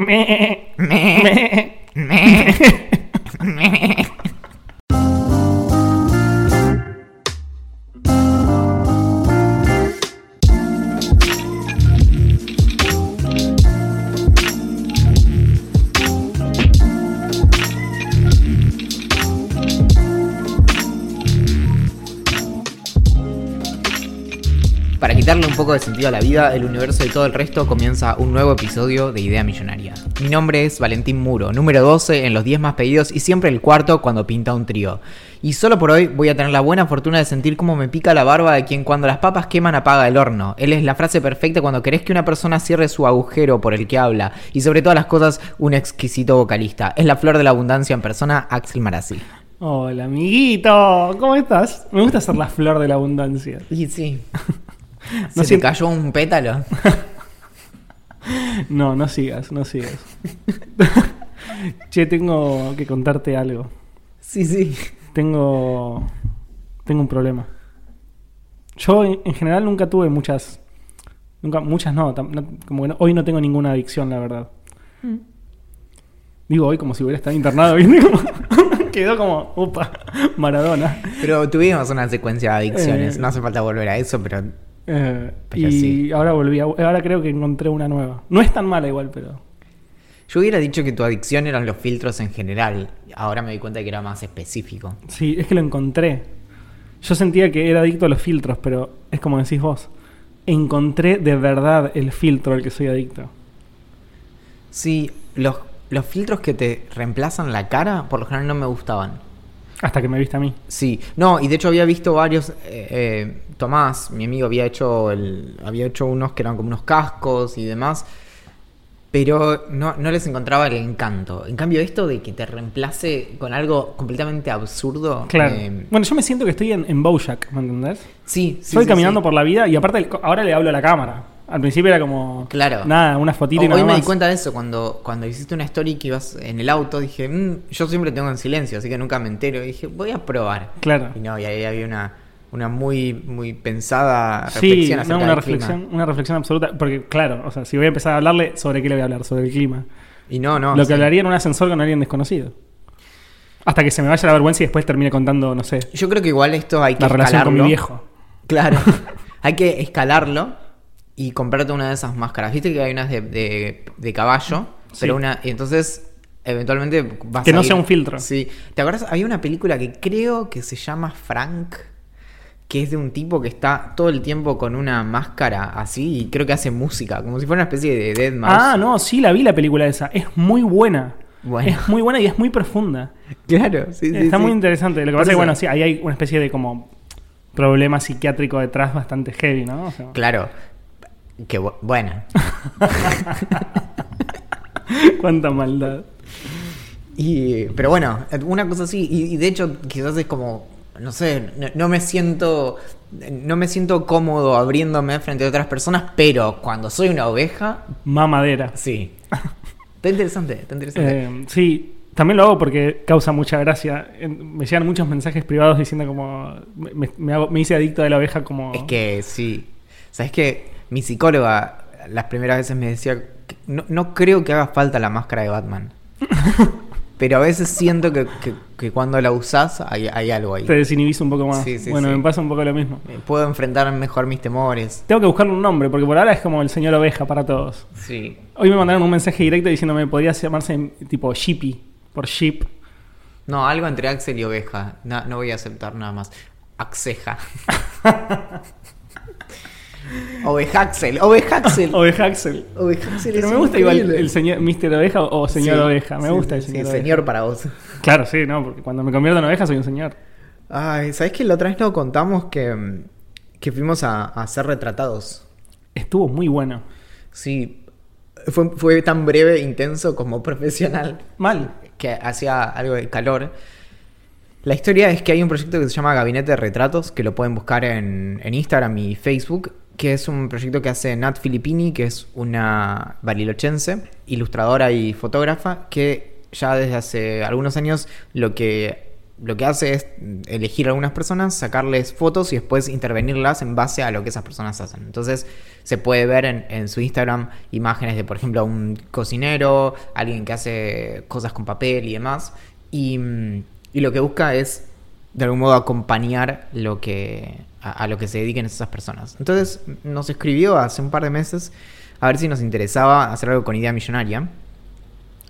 Me, me, me, me. Poco de sentido a la vida, el universo y todo el resto comienza un nuevo episodio de Idea Millonaria. Mi nombre es Valentín Muro, número 12 en los 10 más pedidos y siempre el cuarto cuando pinta un trío. Y solo por hoy voy a tener la buena fortuna de sentir cómo me pica la barba de quien cuando las papas queman apaga el horno. Él es la frase perfecta cuando querés que una persona cierre su agujero por el que habla. Y sobre todas las cosas, un exquisito vocalista. Es la flor de la abundancia en persona, Axel Marazzi. Hola, amiguito. ¿Cómo estás? Me gusta ser la flor de la abundancia. Y sí. No ¿Se te cayó un pétalo? No, no sigas, no sigas. che, tengo que contarte algo. Sí, sí. Tengo. Tengo un problema. Yo en, en general nunca tuve muchas. Nunca, muchas no, tam- no, como que no- hoy no tengo ninguna adicción, la verdad. Digo hoy como si hubiera estado internado, ¿viste? Como- Quedó como, upa, Maradona. Pero tuvimos una secuencia de adicciones. Eh. No hace falta volver a eso, pero Eh, Pero y sí. ahora volví, a- ahora creo que encontré una nueva. No es tan mala igual, pero... yo hubiera dicho que tu adicción eran los filtros en general. Ahora me di cuenta que era más específico. Sí, es que lo encontré. Yo sentía que era adicto a los filtros, pero es como decís vos. Encontré de verdad el filtro al que soy adicto. Sí, los, los filtros que te reemplazan la cara, por lo general no me gustaban. Hasta que me viste a mí. Sí, no, y de hecho había visto varios. eh, eh, Tomás, mi amigo, había hecho el, había hecho unos que eran como unos cascos y demás. Pero no, no les encontraba el encanto. En cambio, esto de que te reemplace con algo completamente absurdo. Claro. eh, Bueno, yo me siento que estoy en, en Bojack, ¿me entendés? sí, sí. Estoy sí, caminando sí. por la vida y aparte ahora le hablo a la cámara. Al principio era como... Claro. Nada, una fotito y Hoy nada me di cuenta de eso, cuando, cuando hiciste una story que ibas en el auto, dije, "Mm, yo siempre tengo en silencio, así que nunca me entero. Y dije, voy a probar. Claro. Y no, y ahí había una, una muy, muy pensada Sí, reflexión no, acerca una reflexión, clima. una reflexión absoluta. Porque, claro, o sea, si voy a empezar a hablarle, ¿sobre qué le voy a hablar? Sobre el clima. Y no, no. Lo sí. que hablaría en un ascensor con alguien desconocido. Hasta que se me vaya la vergüenza y después termine contando, no sé, Yo creo que igual esto hay que la relación con mi escalarlo. viejo. Claro. hay que escalarlo y comprarte una de esas máscaras. Viste que hay unas de, de, de caballo, Sí. pero una. Y entonces. Eventualmente vas Que a no ir- sea un filtro. Sí. ¿Te acuerdas? Había una película que creo que se llama Frank, que es de un tipo que está todo el tiempo con una máscara así y creo que hace música, como si fuera una especie de Dead Mouse. Ah, no, sí, la vi la película esa. Es muy buena. Bueno. Es muy buena y es muy profunda. Claro, sí, sí, Está sí. muy interesante. Lo que pasa es que, bueno, sí, ahí hay una especie de como problema psiquiátrico detrás bastante heavy, ¿no? O sea, Claro. Que bu- bueno. cuánta maldad. Y, pero bueno, una cosa así, y, y de hecho quizás es como, no sé, no, no me siento, no me siento cómodo abriéndome frente a otras personas, pero cuando soy una oveja, Mamadera. sí. Está interesante, está interesante. Eh, sí, también lo hago porque causa mucha gracia. Me llegan muchos mensajes privados diciendo como... Me, me hago- me hice adicto de la oveja como... Es que sí. ¿Sabes que Mi psicóloga las primeras veces me decía, no, no creo que haga falta la máscara de Batman. pero a veces siento que, que- que cuando la usás hay, hay algo ahí. Te desinhibís un poco más. Sí, sí, bueno, sí. me pasa un poco lo mismo. Puedo enfrentar mejor mis temores. Tengo que buscarle un nombre porque por ahora es como el señor oveja para todos. Sí. Hoy me mandaron un mensaje directo diciéndome podría llamarse tipo Sheepy, por sheep. No, algo entre Axel y Oveja. No, no voy a aceptar nada más. Axeja. Ovejaxel. Ovejaxel. Ovejaxel. Ovejaxel Pero me gusta igual el señor Mr. Oveja o señor Sí, oveja. Me sí, gusta el señor sí, oveja. señor para vos. Claro, sí, ¿no? Porque cuando me convierto en oveja soy un señor. Ay, ¿sabes que la otra vez nos contamos que, que fuimos a, a ser retratados? Estuvo muy bueno. Sí. Fue, fue tan breve, intenso como profesional Mal. que hacía algo de calor. La historia es que hay un proyecto que se llama Gabinete de Retratos, que lo pueden buscar en, en Instagram y Facebook, que es un proyecto que hace Nat Filippini, que es una barilochense, ilustradora y fotógrafa, que ya desde hace algunos años lo que, lo que hace es elegir a algunas personas, sacarles fotos y después intervenirlas en base a lo que esas personas hacen. Entonces se puede ver en, su Instagram imágenes de, por ejemplo, un cocinero, alguien que hace cosas con papel y demás. Y lo que busca es, de algún modo, acompañar lo que, a, lo que se dediquen esas personas. Entonces nos escribió hace un par de meses a ver si nos interesaba hacer algo con idea millonaria.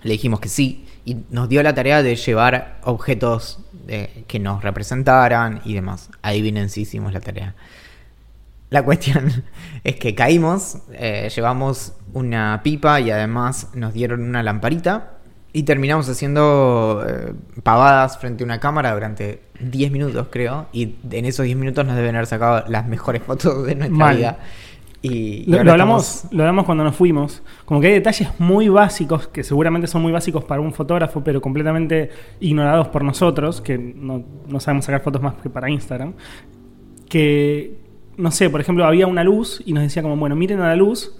Le dijimos que sí y nos dio la tarea de llevar objetos eh, que nos representaran y demás. Adivinen si hicimos la tarea. La cuestión es que caímos, eh, llevamos una pipa y además nos dieron una lamparita y terminamos haciendo eh, pavadas frente a una cámara durante 10 minutos, creo. Y en esos 10 minutos nos deben haber sacado las mejores fotos de nuestra Mal. vida. Y, Lo, hablamos, estamos- lo hablamos cuando nos fuimos. Como que hay detalles muy básicos, que seguramente son muy básicos para un fotógrafo, pero completamente ignorados por nosotros, que no, no sabemos sacar fotos más que para Instagram. Que, no sé, por ejemplo, había una luz y nos decía como, bueno, miren a la luz.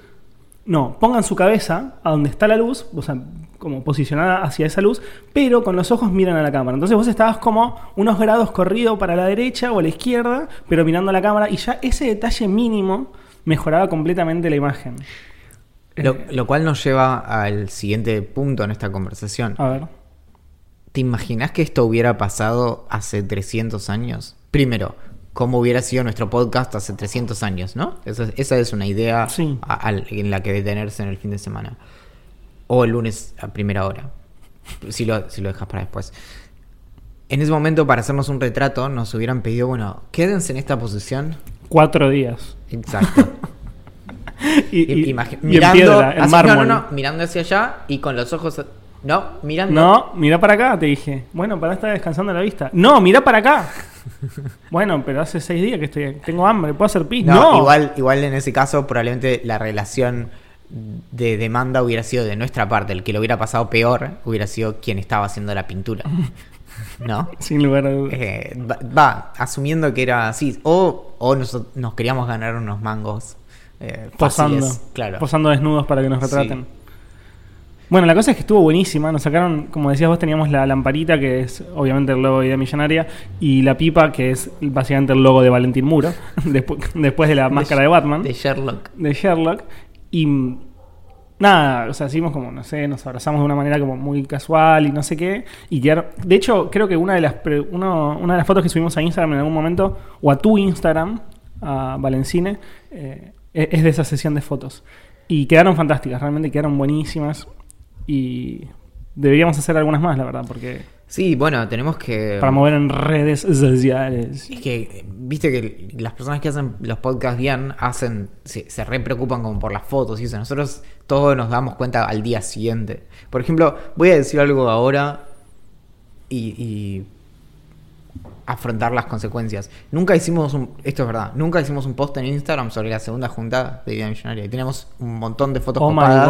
No, pongan su cabeza a donde está la luz, o sea, como posicionada hacia esa luz, pero con los ojos miran a la cámara. Entonces vos estabas como unos grados corrido para la derecha o a la izquierda, pero mirando a la cámara, y ya ese detalle mínimo mejoraba completamente la imagen. Lo, lo cual nos lleva al siguiente punto en esta conversación. a ver. ¿Te imaginas que esto hubiera pasado hace 300 años? Primero, ¿cómo hubiera sido nuestro podcast hace 300 años, no? Esa, es- esa es una idea Sí. a- en la que detenerse en el fin de semana. O el lunes a primera hora. Si lo, si lo dejas para después. En ese momento, para hacernos un retrato, nos hubieran pedido, bueno, quédense en esta posición. Cuatro días. Exacto. Y, y- Imagi- y en piedra, en así- mármol. No, no, no, mirando hacia allá y con los ojos. No, mirando. No, mira para acá, te dije. Bueno, para estar descansando la vista. No, mira para acá. bueno, pero hace seis días que estoy, tengo hambre, puedo hacer pis. No, No, Igual, igual en ese caso probablemente la relación de demanda hubiera sido de nuestra parte. El que lo hubiera pasado peor hubiera sido quien estaba haciendo la pintura. ¿No? Sin lugar a dudas. Eh, va, va, asumiendo que era así. O, o nos, nos queríamos ganar unos mangos eh, posando, fáciles. Claro. posando desnudos para que nos retraten. Sí. Bueno, la cosa es que estuvo buenísima. Nos sacaron, como decías vos, teníamos la lamparita, que es obviamente el logo de Idea Millonaria, y la pipa, que es básicamente el logo de Valentín Muro, después, después de la máscara de Batman. De Sherlock. de Sherlock. Y nada, o sea, hicimos como, no sé, nos abrazamos de una manera como muy casual y no sé qué. Y quedaron- de hecho, creo que una de las uno- una de las fotos que subimos a Instagram en algún momento, o a tu Instagram, a Valencine, eh, e- es de esa sesión de fotos. Y quedaron fantásticas, realmente quedaron buenísimas. Y deberíamos hacer algunas más, la verdad, porque Sí, bueno, tenemos que. para mover en redes sociales. Es que, viste que las personas que hacen los podcasts bien hacen, se, se re preocupan como por las fotos y eso. Nosotros todos nos damos cuenta al día siguiente. Por ejemplo, voy a decir algo ahora y, y afrontar las consecuencias. Nunca hicimos un, esto es verdad, nunca hicimos un post en Instagram sobre la segunda juntada de Idea Millonaria. Y tenemos un montón de fotos Oh copadas,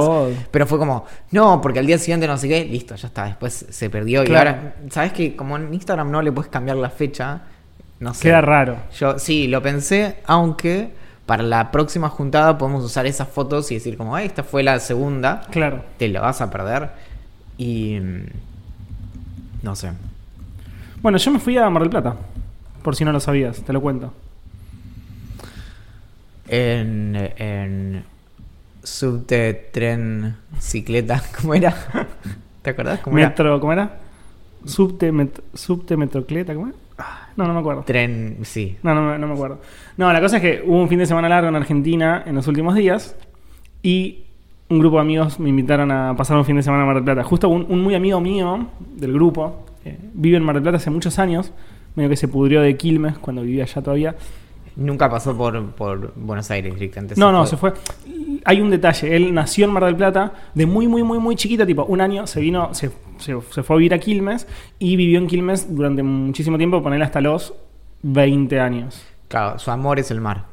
pero fue como, no, porque al día siguiente no sé qué, listo, ya está, después se perdió. Y ahora, ¿sabes que Como en Instagram no le puedes cambiar la fecha, no sé. Queda raro. Yo sí, lo pensé, aunque para la próxima juntada podemos usar esas fotos y decir como, "Ah, esta fue la segunda, Claro. te la vas a perder. Y... mm, No sé. Bueno, yo me fui a Mar del Plata, por si no lo sabías, te lo cuento. En, en subte, tren, cicleta, ¿cómo era? ¿Te acordás cómo era? Metro, ¿cómo era? Subte, met- subte metrocleta, ¿cómo era? Ah, No, no me acuerdo. Tren, sí. No, no, me- no me acuerdo. No, la cosa es que hubo un fin de semana largo en Argentina en los últimos días y un grupo de amigos me invitaron a pasar un fin de semana en Mar del Plata. Justo un, un muy amigo mío del grupo eh, vive en Mar del Plata hace muchos años, medio que se pudrió de Quilmes cuando vivía allá todavía. Nunca pasó por, por Buenos Aires directamente. No, no, se fue. Hay un detalle. Él nació en Mar del Plata de muy, muy, muy, muy chiquito. Tipo, un año se vino, se, se- se fue a vivir a Quilmes y vivió en Quilmes durante muchísimo tiempo, poner hasta los 20 años. Claro, su amor es el mar.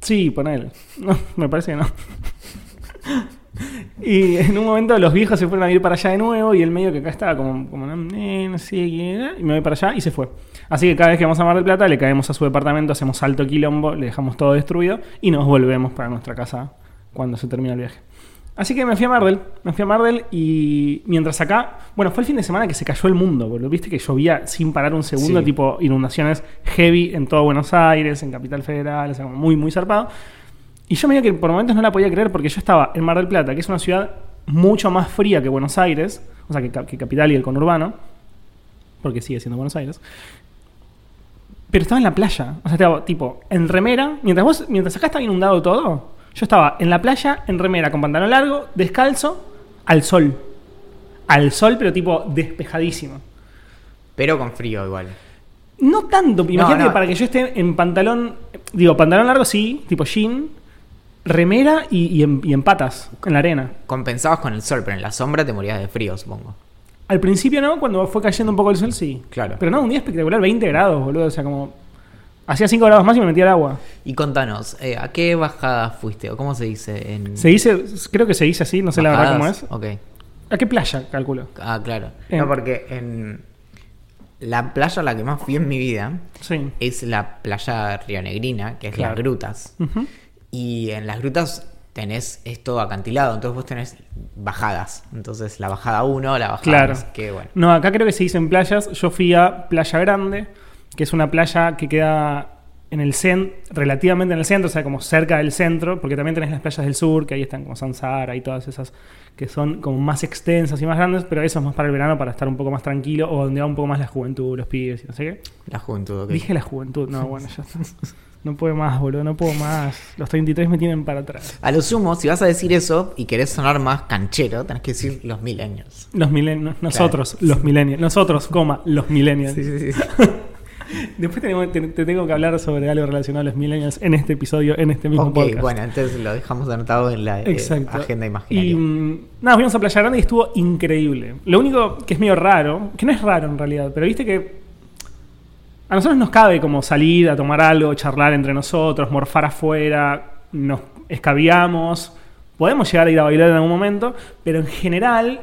Sí, ponele. No, me parece que no. Y en un momento los viejos se fueron a ir para allá de nuevo y el medio que acá estaba como, como eh, no sé qué era", y me voy para allá y se fue. Así que cada vez que vamos a Mar del Plata le caemos a su departamento, hacemos alto quilombo, le dejamos todo destruido y nos volvemos para nuestra casa cuando se termina el viaje. Así que me fui a Mardel, me fui a Mardel y mientras acá, bueno, fue el fin de semana que se cayó el mundo, boludo. Viste que llovía sin parar un segundo, Sí. tipo inundaciones heavy en todo Buenos Aires, en Capital Federal, o sea, muy, muy zarpado. Y yo me que por momentos no la podía creer porque yo estaba en Mar del Plata, que es una ciudad mucho más fría que Buenos Aires, o sea, que, Ca- que Capital y el conurbano, porque sigue siendo Buenos Aires. Pero estaba en la playa, o sea, estaba tipo en remera, mientras vos, mientras acá estaba inundado todo, yo estaba en la playa, en remera, con pantalón largo, descalzo, al sol. Al sol, pero tipo despejadísimo. Pero con frío igual. No tanto, imagínate no. que para que yo esté en pantalón, digo, pantalón largo sí, tipo jean, remera y, y en, y en patas, en la arena. Compensabas con el sol, pero en la sombra te morías de frío, supongo. Al principio no, cuando fue cayendo un poco el sol sí. Claro. Pero no, un día espectacular, 20 grados, boludo, o sea, como... Hacía 5 grados más y me metía al agua. Y contanos, eh, ¿a qué bajada fuiste? ¿O cómo se dice? En Se dice, creo que se dice así, no sé la verdad cómo es. Ok. ¿A qué playa, calculo? Ah, claro. En- No, porque en la playa a la que más fui en mi vida Sí. es la playa rionegrina, que es Claro. las grutas. Y en las grutas tenés esto acantilado, entonces vos tenés bajadas. Entonces la bajada 1, la bajada Claro. que bueno. No, acá creo que se dice en playas. Yo fui a Playa Grande, que es una playa que queda en el centro, relativamente en el centro, o sea, como cerca del centro, porque también tenés las playas del sur, que ahí están como Sansara y todas esas que son como más extensas y más grandes, pero eso es más para el verano, para estar un poco más tranquilo, o donde va un poco más la juventud, los pibes y no sé qué. La juventud, ok. Dije la juventud, no, bueno, ya está. No puedo más, boludo, no puedo más. Los 33 me tienen para atrás. A lo sumo, si vas a decir eso y querés sonar más canchero, tenés que decir los milenios. Los milenios, nosotros, los millennials, nosotros, coma, los millennials. sí, sí. Después tenemos- te, te tengo que hablar sobre algo relacionado a los millennials en este episodio, en este mismo Ok, podcast. bueno, entonces lo dejamos anotado en la eh, agenda Y imaginaria. mm, nada, fuimos a Playa Grande y estuvo increíble. Lo único que es medio raro, que no es raro en realidad, pero viste que a nosotros nos cabe como salir a tomar algo, charlar entre nosotros, morfar afuera, nos escabiamos, podemos llegar a ir a bailar en algún momento, pero en general,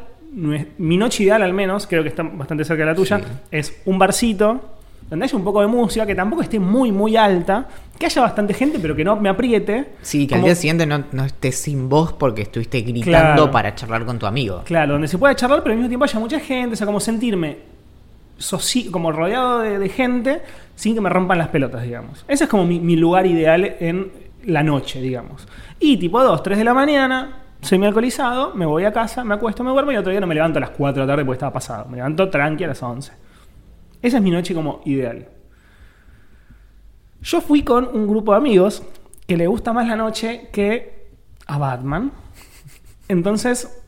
mi noche ideal al menos, creo que está bastante cerca de la tuya, Sí. es un barcito donde haya un poco de música, que tampoco esté muy, muy alta, que haya bastante gente, pero que no me apriete. Sí, que al día siguiente no, no estés sin voz porque estuviste gritando Claro. para charlar con tu amigo. Claro, donde se pueda charlar, pero al mismo tiempo haya mucha gente, o sea, como sentirme como rodeado de, gente sin que me rompan las pelotas, digamos. Ese es como mi, mi lugar ideal en la noche, digamos. Y tipo 2, 3 de la mañana, semi alcoholizado, me voy a casa, me acuesto, me duermo y otro día no me levanto a las 4 de la tarde porque estaba pasado. Me levanto tranqui a las 11. Esa es mi noche como ideal. Yo fui con un grupo de amigos que le gusta más la noche que a Batman. Entonces,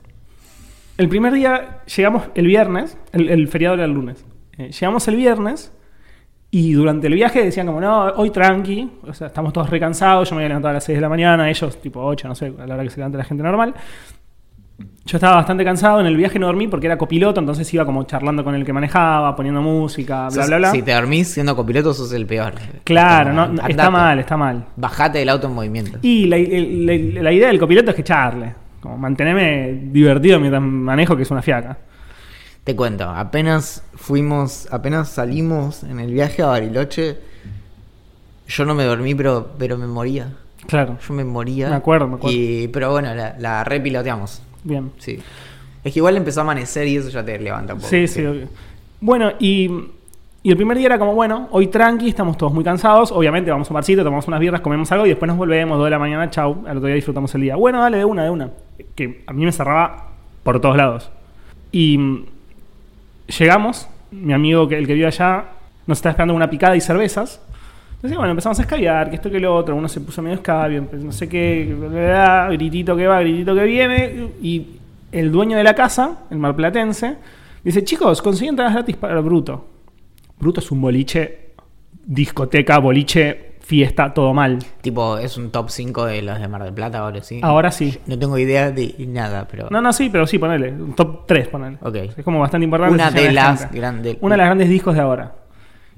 el primer día llegamos el viernes, el, el feriado era el lunes. Eh, llegamos el viernes y durante el viaje decían como, no, hoy tranqui, o sea, estamos todos recansados, yo me había levantado a las 6 de la mañana, ellos tipo 8, no sé, a la hora que se levanta la gente normal. Yo estaba bastante cansado, en el viaje no dormí porque era copiloto, entonces iba como charlando con el que manejaba, poniendo música, bla, bla, bla. Si te dormís siendo copiloto, sos el peor. Claro, no, andate. está mal, está mal. Bajate del auto en movimiento. Y la, la- la idea del copiloto es que charle, como mantenerme divertido mientras manejo, que es una fiaca. Te cuento, apenas fuimos, apenas salimos en el viaje a Bariloche, yo no me dormí, pero, pero me moría. Claro, Yo me moría. Me acuerdo, me acuerdo. Y, pero bueno, la, la repiloteamos. bien. Sí. Es que igual empezó a amanecer y eso ya te levanta un poco. Sí, sí, obvio. Bueno, y, y el primer día era como, bueno, hoy tranqui, estamos todos muy cansados. Obviamente vamos a un barcito, tomamos unas birras, comemos algo y después nos volvemos, 2 de la mañana, chau. Al otro día disfrutamos el día. Bueno, dale, de una, de una. Que a mí me cerraba por todos lados. Y llegamos, mi amigo, que, el que vive allá, nos estaba esperando una picada y cervezas. Entonces, bueno, empezamos a escabiar, que esto que lo otro. Uno se puso medio escabio, empe- no sé qué, gritito que va, gritito que viene. Y el dueño de la casa, el marplatense, dice: Chicos, consiguen entradas gratis para el Bruto. Bruto es un boliche, discoteca, boliche, fiesta, todo mal. Tipo, es un top 5 de los de Mar del Plata ahora sí. Ahora sí. No tengo idea de nada, pero. No, no, sí, pero sí, ponele. Un top 3, ponele. Ok. Es como bastante importante. Una de las grandes. Una de las grandes discos de ahora.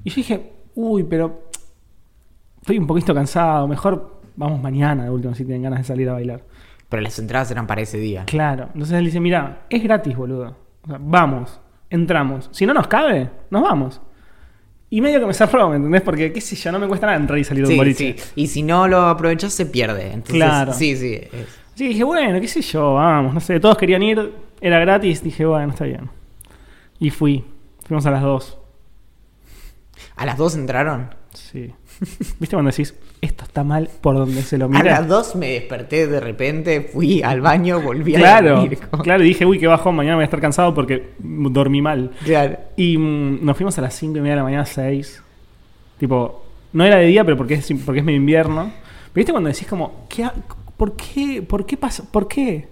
Y yo dije, uy, pero estoy un poquito cansado, mejor vamos mañana de último si tienen ganas de salir a bailar. Pero las entradas eran para ese día. Claro. Entonces él dice, mira, es gratis, boludo. O sea, vamos, entramos. Si no nos cabe, nos vamos. Y medio que me cerró, ¿me entendés? Porque, qué sé yo, no me cuesta nada entrar y salir de un Sí, boliche. sí. Y si no lo aprovechas, se pierde. Entonces, Claro. Sí, sí. es- Así que dije, bueno, qué sé yo, vamos, no sé, todos querían ir, era gratis, dije, bueno, está bien. Y fui, fuimos a las dos. ¿A las dos entraron? Sí. ¿Viste cuando decís, esto está mal por donde se lo A mira? las dos me desperté de repente, fui al baño, volví a Claro, dormir. como- claro, y dije, uy, qué bajón, mañana voy a estar cansado porque dormí mal. Claro. Y mm, nos fuimos a las 5 y media de la mañana, 6. Tipo, no era de día, pero porque es, porque es medio invierno. Pero viste cuando decís como, ¿qué, ¿por qué? ¿Por qué pasa? ¿Por qué?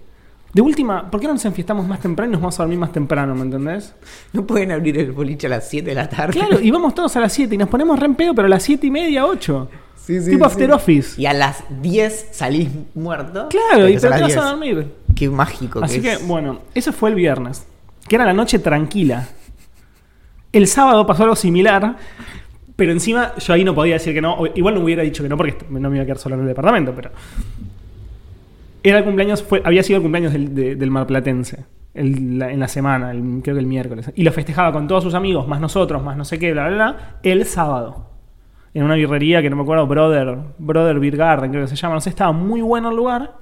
De última, ¿por qué no nos enfiestamos más temprano y nos vamos a dormir más temprano, ¿me entendés? No pueden abrir el boliche a las 7 de la tarde. Claro, y vamos todos a las 7 y nos ponemos re en pedo, pero a las 7 y media, 8. Sí, sí, tipo sí. after office. Y a las 10 salís muerto. Claro, y te vas a 10. dormir. Qué mágico Así que, es. bueno, eso fue el viernes. Que era la noche tranquila. El sábado pasó algo similar. Pero encima yo ahí no podía decir que no. Igual no hubiera dicho que no porque no me iba a quedar solo en el departamento. Pero. Era el cumpleaños. Fue, había sido el cumpleaños del, de- del marplatense. el- la- en la semana, el- creo que el miércoles. Y lo festejaba con todos sus amigos, más nosotros, más no sé qué, bla, bla, bla. El sábado. En una birrería que no me acuerdo, Brother. Brother Beer Garden, creo que se llama. No sé, estaba muy bueno el lugar.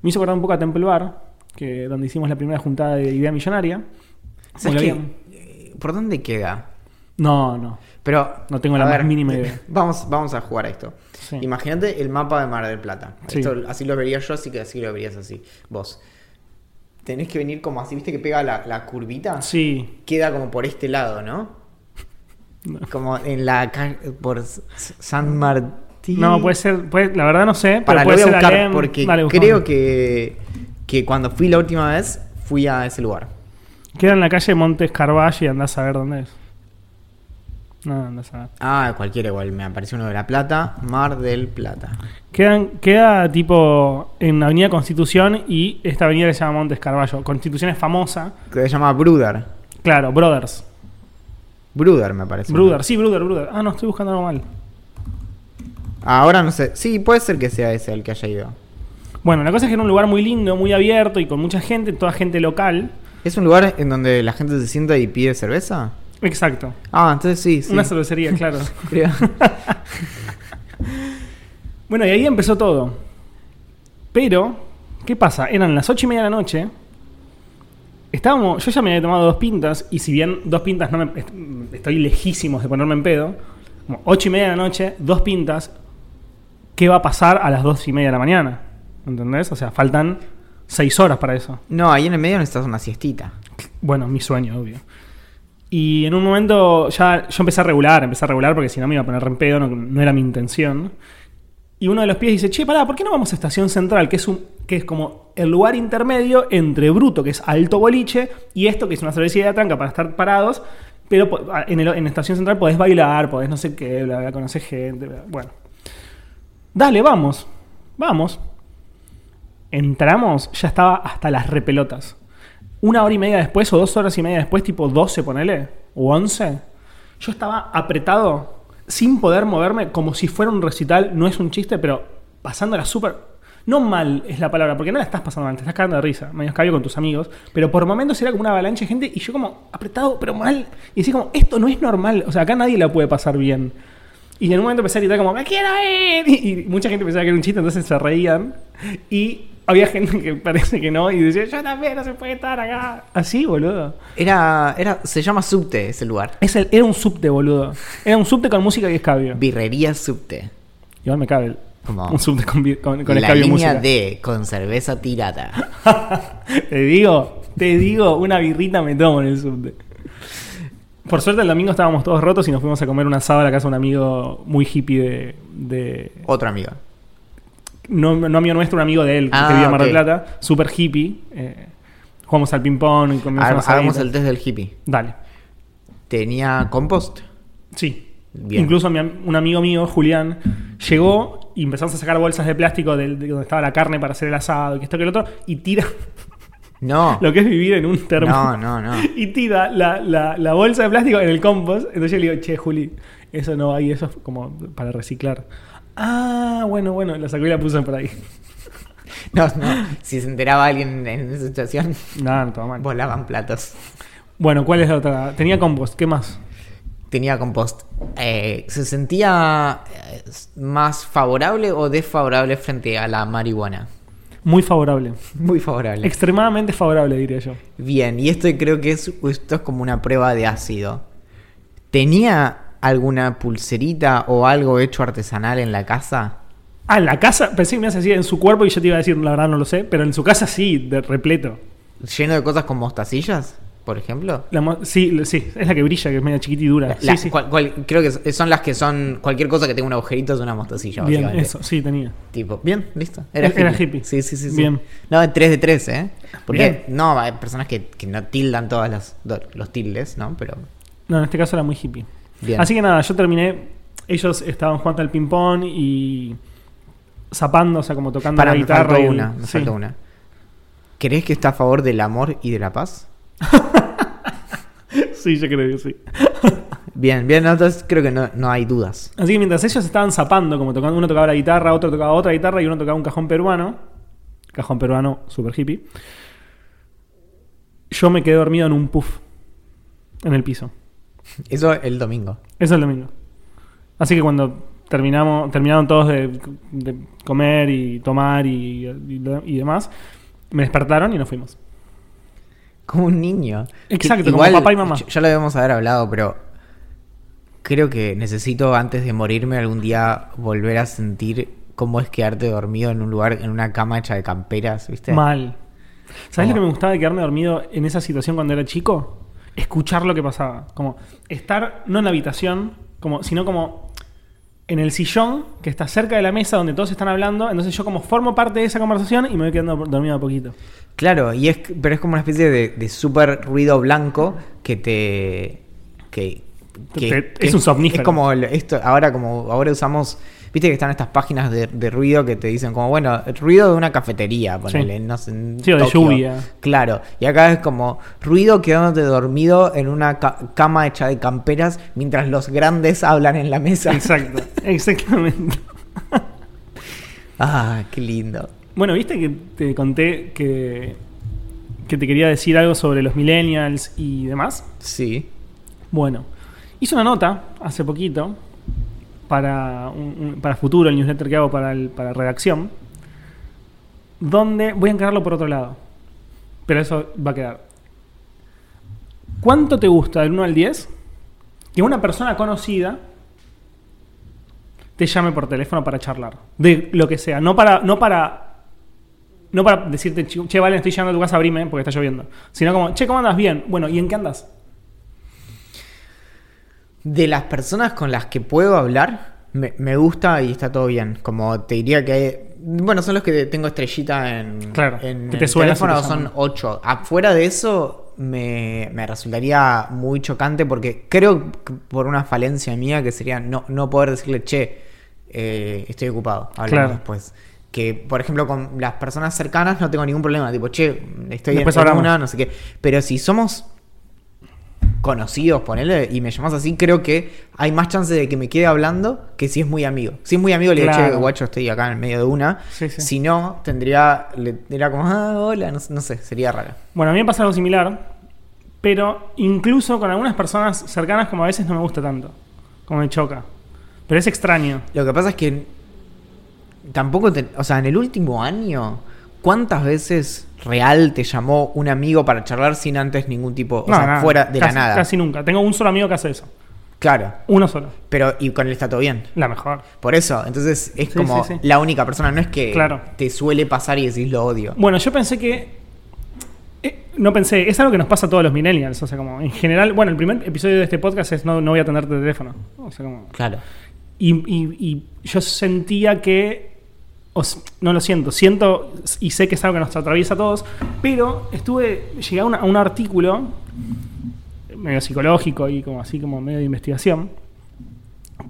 Me hizo acordar un poco a Temple Bar. Que, donde hicimos la primera juntada de Idea Millonaria. ¿Sabes Eh, ¿Por dónde queda? No, no. Pero. No tengo la más mínima idea. Vamos, vamos a jugar a esto. Sí. Imagínate el mapa de Mar del Plata. Sí. Esto, así lo vería yo, así que así lo verías así. Vos. Tenés que venir como así, ¿viste que pega la, la curvita? Sí. Queda como por este lado, ¿no? No. Como en la por San Martín. No, puede ser. puede- la verdad no sé. Para pero puede voy a ser buscar Alem. porque Dale, creo que, que cuando fui la última vez fui a ese lugar. Queda en la calle Montes Carvalho y andás a ver dónde es. No, a ver. Ah, cualquiera igual, me apareció uno de La Plata, Mar del Plata. Quedan, queda tipo en Avenida Constitución y esta avenida que se llama Montes Carvalho. Constitución es famosa. Que se llama Bruder. Claro, Brothers. Bruder me parece. Brother, sí, Brother, Brother. Ah, no, estoy buscando algo mal. Ah, Ahora no sé. Sí, puede ser que sea ese el que haya ido. Bueno, la cosa es que era un lugar muy lindo, muy abierto y con mucha gente, toda gente local. ¿Es un lugar en donde la gente se sienta y pide cerveza? Exacto. Ah, entonces sí, sí. Una cervecería, claro. Bueno, y ahí empezó todo. Pero, ¿qué pasa? Eran las ocho y media de la noche. Estábamos, yo ya me había tomado dos pintas, y si bien dos pintas no me, est- estoy lejísimos de ponerme en pedo, como ocho y media de la noche, dos pintas, ¿qué va a pasar a las dos y media de la mañana? ¿Entendés? O sea, faltan seis horas para eso. No, ahí en el medio necesitas una siestita. Bueno, mi sueño, obvio. Y en un momento ya yo empecé a regular, empecé a regular porque si no me iba a poner en pedo, no, no era mi intención. Y uno de los pies dice, che, pará, ¿por qué no vamos a Estación Central? Que es, un, que es como el lugar intermedio entre Bruto, que es alto boliche, y esto, que es una cervecería de tranca para estar parados, pero en, el- en Estación Central podés bailar, podés no sé qué, bla, conocer gente, bueno. Dale, vamos, vamos. Entramos, ya estaba hasta las repelotas. Una hora y media después, o dos horas y media después, tipo 12, ponele, o 11, yo estaba apretado, sin poder moverme, como si fuera un recital, no es un chiste, pero pasándola súper. No mal es la palabra, porque no la estás pasando mal, te estás cagando de risa, medio escabio con tus amigos, pero por momentos era como una avalancha de gente y yo como apretado, pero mal, y así como, esto no es normal, o sea, acá nadie la puede pasar bien. Y en un momento empecé a gritar como, ¡me quiero ir! Y mucha gente pensaba que era un chiste, entonces se reían. Y había gente que parece que no, y decía, yo también no se puede estar acá. Así, boludo. Era, era, se llama Subte ese lugar. Es el- era un subte, boludo. Era un subte con música y escabio. Birrería Subte. Igual me cabe el- Como un subte con, vi- con, con la escabio y línea música. D con cerveza tirata. te digo, te digo, una birrita me tomo en el subte. Por suerte el domingo estábamos todos rotos y nos fuimos a comer un asado a la casa de un amigo muy hippie de, de, Otro amigo. No, no amigo nuestro, un amigo de él Ah, que vivía en Mar del. Plata, super hippie. eh, jugamos al ping-pong y comimos Hagamos el test del hippie. Dale. Tenía compost. Sí. Bien. Incluso mi un amigo mío, Julián, llegó y empezamos a sacar bolsas de plástico de, donde estaba la carne para hacer el asado y que esto que el otro, y tira No. lo que es vivir en un termo. No, no, no. Y tira la, la- la bolsa de plástico en el compost. Entonces yo le digo, che, Juli, eso no ahí, eso es como para reciclar. Ah, bueno, bueno, la sacó y la puso por ahí. No, no. Si se enteraba alguien en esa situación, Nada, no, todo mal. volaban platos. Bueno, ¿cuál es la otra? Tenía compost, ¿qué más? Tenía compost. Eh, ¿Se sentía eh, más favorable o desfavorable frente a la marihuana? Muy favorable. Muy favorable. Extremadamente favorable, diría yo. Bien, y esto creo que es, esto es como una prueba de ácido. ¿Tenía alguna pulserita o algo hecho artesanal en la casa? Ah, en la casa, pensé que me ibas a decir en su cuerpo y yo te iba a decir, la verdad no lo sé, pero en su casa sí, de repleto. ¿Lleno de cosas con mostacillas, por ejemplo? La sí, sí, es la que brilla, que es media chiquita y dura. La- sí, sí. cual- cual- creo que son las que son. Cualquier cosa que tenga un agujerito es una mostacilla, Bien, básicamente. eso, sí, tenía. Tipo, bien, listo. Era hippie. Era hippie. Sí, sí, sí. sí. Bien. No, 3 de 3, ¿eh? Porque, Bien. no, hay personas que, que no tildan do- los tildes, ¿no? Pero, No, en este caso era muy hippie. Bien. Así que nada, yo terminé. Ellos estaban jugando al ping-pong y. zapando, o sea, como tocando Para, la me guitarra. faltó y el- una, me sí. faltó una. ¿Crees que está a favor del amor y de la paz? Sí, yo creo que sí. Bien, bien, entonces creo que no, no hay dudas. Así que mientras ellos estaban zapando, como tocando, uno tocaba la guitarra, otro tocaba otra guitarra y uno tocaba un cajón peruano. Cajón peruano, super hippie. Yo me quedé dormido en un puff. En el piso. Eso el domingo. Eso el domingo. Así que cuando terminamos, terminaron todos de, de comer y tomar y, y- y demás, me despertaron y nos fuimos. Como un niño. Exacto, Que como papá y mamá. Ya, lo debemos haber hablado, pero creo que necesito antes de morirme algún día volver a sentir cómo es quedarte dormido en un lugar, en una cama hecha de camperas, ¿viste? Mal. ¿Sabes lo que me gustaba de quedarme dormido en esa situación cuando era chico? Escuchar lo que pasaba. Como estar no en la habitación, como, sino como en el sillón que está cerca de la mesa donde todos están hablando. Entonces yo como formo parte de esa conversación y me voy quedando dormido a poquito. Claro, y es, pero es como una especie de, de súper ruido blanco que te. que. Que- Te- que es un somnífero. Es como el- esto, ahora como ahora usamos. Viste que están estas páginas de, de ruido que te dicen como, bueno, el ruido de una cafetería, ponele, Sí. no sé, en Sí, o de lluvia. Claro, y acá es como ruido quedándote dormido en una ca- cama hecha de camperas mientras los grandes hablan en la mesa. Exacto, exactamente. Ah, qué lindo. Bueno, viste que te conté que, que te quería decir algo sobre los millennials y demás. Sí. Bueno, hice una nota hace poquito para, un- para futuro, el newsletter que hago para, el- para redacción, donde voy a encararlo por otro lado. Pero eso va a quedar. ¿Cuánto te gusta del 1 al 10 que una persona conocida te llame por teléfono para charlar? De lo que sea, no para... No para no para decirte, che, vale, estoy llegando a tu casa, abrime porque está lloviendo. Sino como, che, ¿cómo andas? Bien. Bueno, ¿y en qué andas? De las personas con las que puedo hablar, me, me gusta y está todo bien. Como te diría que hay- Bueno, son los que tengo estrellita en, Claro, en que te el teléfono, te son ocho. Afuera de eso, me, me resultaría muy chocante porque creo que por una falencia mía que sería no, no poder decirle, che, eh, estoy ocupado, hablamos Claro. después. Que, por ejemplo, con las personas cercanas no tengo ningún problema. Tipo, che, estoy Después en una, no sé qué. Pero si somos conocidos, ponele, y me llamas así, creo que hay más chance de que me quede hablando que si es muy amigo. Si es muy amigo, le digo, che, Claro. guacho, estoy acá en el medio de una. Sí, sí. Si no, tendría, le- era como, ah, hola, no, no sé, sería raro. Bueno, a mí me pasa algo similar, pero incluso con algunas personas cercanas como a veces no me gusta tanto, como me choca. Pero es extraño. Lo que pasa es que tampoco, te- o sea, en el último año, ¿cuántas veces real te llamó un amigo para charlar sin antes ningún tipo, o No, sea, nada, fuera de casi, la nada? Casi nunca. Tengo un solo amigo que hace eso. Claro, Uno solo. pero y con él está todo bien. La mejor. Por eso, entonces es Sí, como sí, sí. la única persona, no es que Claro. te suele pasar y decís lo odio. Bueno, yo pensé que. eh, no pensé, es algo que nos pasa a todos los millennials. O sea, como en general. Bueno, el primer episodio de este podcast es no, no voy a atenderte el teléfono. O sea, como. Claro. Y, y- y yo sentía que. No lo siento, siento y sé que es algo que nos atraviesa a todos, pero estuve. Llegué a, un artículo medio psicológico y como así como medio de investigación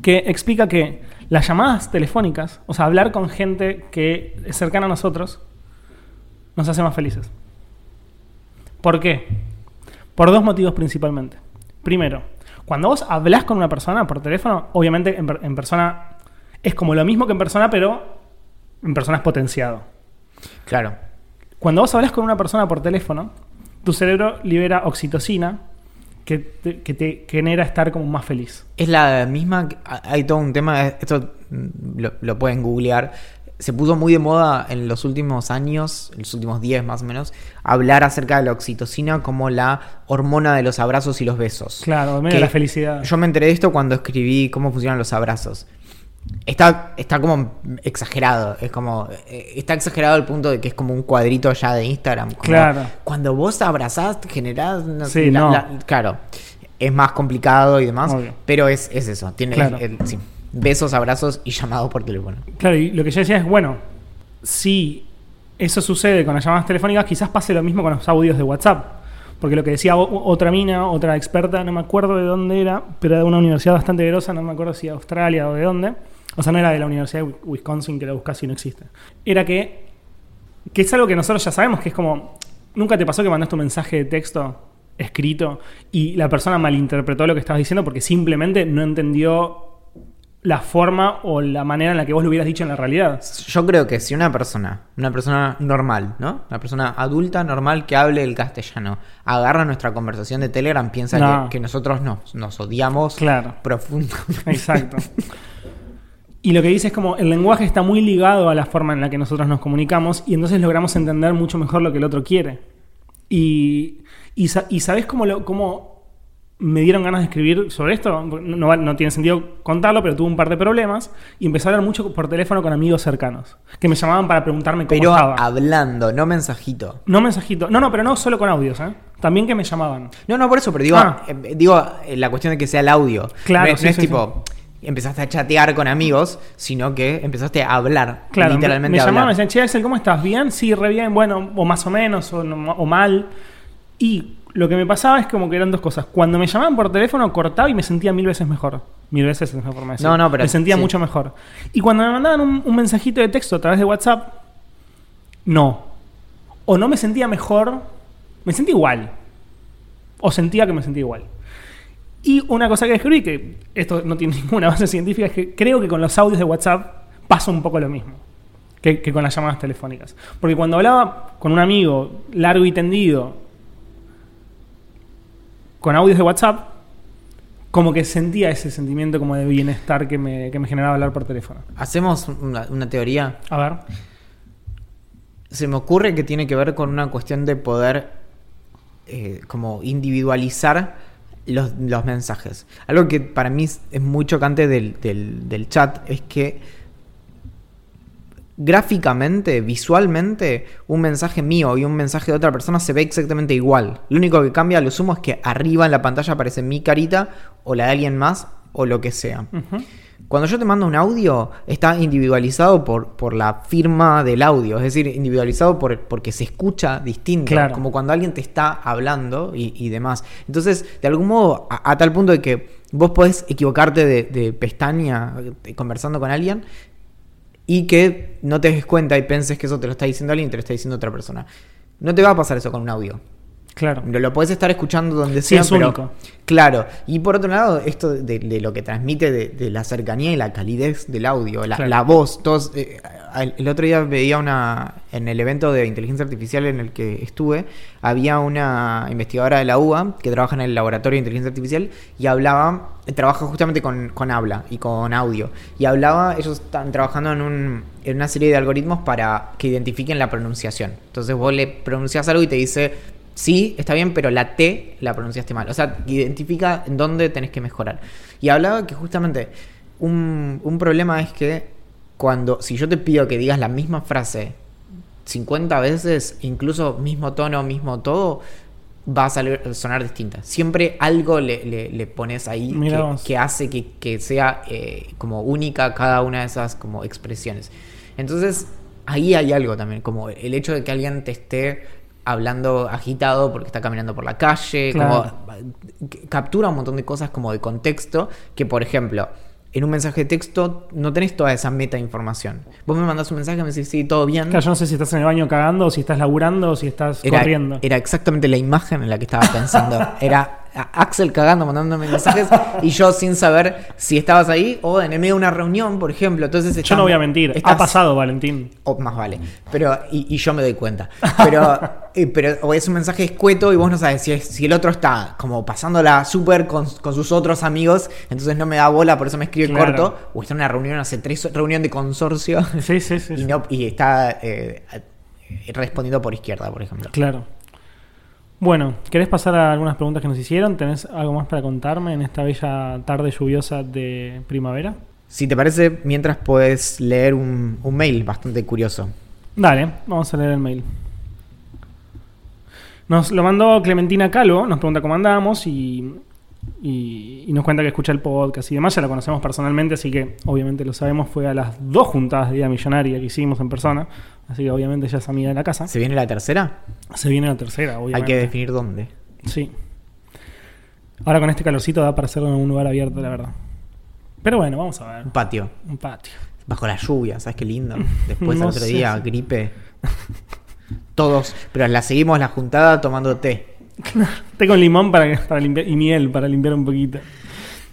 que explica que las llamadas telefónicas, o sea, hablar con gente que es cercana a nosotros, nos hace más felices. ¿Por qué? Por dos motivos principalmente. Primero, cuando vos hablás con una persona por teléfono, obviamente en, en persona es como lo mismo que en persona, pero en persona es potenciado. Claro. Cuando vos hablas con una persona por teléfono, tu cerebro libera oxitocina que te, que te genera estar como más feliz. Es la misma. Hay todo un tema. Esto lo, lo pueden googlear. Se puso muy de moda en los últimos años, en los últimos 10 más o menos, hablar acerca de la oxitocina como la hormona de los abrazos y los besos. Claro, medio Que la felicidad. Yo me enteré de esto cuando escribí cómo funcionan los abrazos. Está, está como exagerado. Es como. eh, Está exagerado al punto de que es como un cuadrito ya de Instagram. como Claro. Cuando vos abrazás, generás. no- Sí, no. claro. Es más complicado y demás. Obvio. Pero es, es eso. Tiene Claro. el- sí. besos, abrazos y llamados por teléfono. Claro, y lo que yo decía es, bueno, si eso sucede con las llamadas telefónicas, quizás pase lo mismo con los audios de WhatsApp. Porque lo que decía otra mina, otra experta, no me acuerdo de dónde era, pero era de una universidad bastante grosa, no me acuerdo si de Australia o de dónde. O sea, no era de la Universidad de Wisconsin, que la buscas y no existe. Era que, que es algo que nosotros ya sabemos, que es como, ¿nunca te pasó que mandaste un mensaje de texto escrito y la persona malinterpretó lo que estabas diciendo porque simplemente no entendió la forma o la manera en la que vos lo hubieras dicho en la realidad? Yo creo que si una persona, una persona normal, ¿no? Una persona adulta, normal, que hable el castellano, agarra nuestra conversación de Telegram, piensa No. que, que nosotros nos, nos odiamos Claro. profundamente. Exacto. Y lo que dice es como el lenguaje está muy ligado a la forma en la que nosotros nos comunicamos y entonces logramos entender mucho mejor lo que el otro quiere. Y, y, sa- y ¿sabés cómo, lo- cómo me dieron ganas de escribir sobre esto? No, tiene sentido contarlo, pero tuve un par de problemas y empecé a hablar mucho por teléfono con amigos cercanos que me llamaban para preguntarme cómo Pero estaba. hablando, no mensajito. No mensajito. No, no, pero no solo con audios, ¿eh? También que me llamaban. No, no, por eso, pero digo, Ah. eh, digo eh, la cuestión de que sea el audio. Claro, no, sí, no es sí, tipo, empezaste a chatear con amigos, sino que empezaste a hablar. Claro, literalmente me a llamaban, me decían, che, Axel, ¿cómo estás? ¿Bien? Sí, re bien, bueno, o más o menos, o, mal. Y lo que me pasaba es como que eran dos cosas. Cuando me llamaban por teléfono, cortaba y me sentía mil veces mejor. Mil veces es una forma de decir. No, no, pero Me sentía sí. mucho mejor. Y cuando me mandaban un, un mensajito de texto a través de WhatsApp, no. O no me sentía mejor, me sentía igual. O sentía que me sentía igual. Y una cosa que descubrí, que esto no tiene ninguna base científica, es que creo que con los audios de WhatsApp pasa un poco lo mismo que, que con las llamadas telefónicas. Porque cuando hablaba con un amigo largo y tendido, con audios de WhatsApp, como que sentía ese sentimiento como de bienestar que me, que me generaba hablar por teléfono. Hacemos una, una teoría. A ver. Se me ocurre que tiene que ver con una cuestión de poder eh, como individualizar los, los mensajes. Algo que para mí es muy chocante del, del- chat es que gráficamente, visualmente, un mensaje mío y un mensaje de otra persona se ve exactamente igual. Lo único que cambia lo sumo es que arriba en la pantalla aparece mi carita o la de alguien más o lo que sea. Cuando yo te mando un audio, está individualizado por, por la firma del audio, es decir, individualizado por, porque se escucha distinto, Claro. como cuando alguien te está hablando y, y demás. Entonces, de algún modo, a, a tal punto de que vos podés equivocarte de, de pestaña eh, conversando con alguien y que no te des cuenta y penses que eso te lo está diciendo alguien y te lo está diciendo otra persona. No te va a pasar eso con un audio. Claro. Lo, podés estar escuchando donde Sí, sea, es pero único. claro. Y por otro lado, esto de, de lo que transmite de, de la cercanía y la calidez del audio, la, Claro. la voz, todos. eh, el el otro día veía una en el evento de inteligencia artificial en el que estuve, había una investigadora de la UBA que trabaja en el laboratorio de inteligencia artificial y hablaba, trabaja justamente con, con habla y con audio. Y hablaba, ellos están trabajando en, un, en una serie de algoritmos para que identifiquen la pronunciación. Entonces vos le pronuncias algo y te dice, sí, está bien, pero la T la pronunciaste mal. O sea, identifica en dónde tenés que mejorar. Y hablaba que justamente un, un problema es que cuando, si yo te pido que digas la misma frase 50 veces, incluso mismo tono, mismo todo, va a salir, sonar distinta. Siempre algo le, le- le pones ahí que hace que, que sea eh, como única cada una de esas como expresiones. Entonces, ahí hay algo también, como el hecho de que alguien te esté hablando agitado porque está caminando por la calle, Claro. como captura un montón de cosas como de contexto que, por ejemplo, en un mensaje de texto no tenés toda esa meta información. Vos me mandás un mensaje y me decís, sí, todo bien. Claro, yo no sé si estás en el baño cagando, o si estás laburando, o si estás Era, corriendo. era exactamente la imagen en la que estaba pensando. Era Axel cagando, mandándome mensajes y yo sin saber si estabas ahí o en el medio de una reunión, por ejemplo. Entonces Yo no voy a mentir. estás- Ha pasado, Valentín. o más vale. Pero, y, y yo me doy cuenta. Pero, eh, pero o es un mensaje escueto y vos no sabes si, es- si el otro está como pasándola súper con, con sus otros amigos, entonces no me da bola, por eso me escribe Claro. corto. O está en una reunión, hace tres reunión de consorcio Sí, sí, sí. y, no, y está eh, respondiendo por izquierda, por ejemplo. Claro. Bueno, ¿querés pasar a algunas preguntas que nos hicieron? ¿Tenés algo más para contarme en esta bella tarde lluviosa de primavera? Si te parece, mientras puedes leer un, un mail bastante curioso. Dale, vamos a leer el mail. Nos lo mandó Clementina Calvo, nos pregunta cómo andamos y, y, y nos cuenta que escucha el podcast y demás. Ya la conocemos personalmente, así que obviamente lo sabemos. Fue a las dos juntadas de Día Millonaria que hicimos en persona, así que obviamente ya es amiga de la casa. ¿Se viene la tercera? Se viene la tercera, Hay obviamente. que definir dónde. Sí. Ahora con este calorcito da para hacerlo en un lugar abierto, la verdad. Pero bueno, vamos a ver. Un patio. Un patio. Bajo la lluvia, ¿sabes qué lindo? Después No al otro sé día, gripe. Todos. Pero la seguimos la juntada tomando té. Té con limón para, para limpiar, y miel para limpiar un poquito.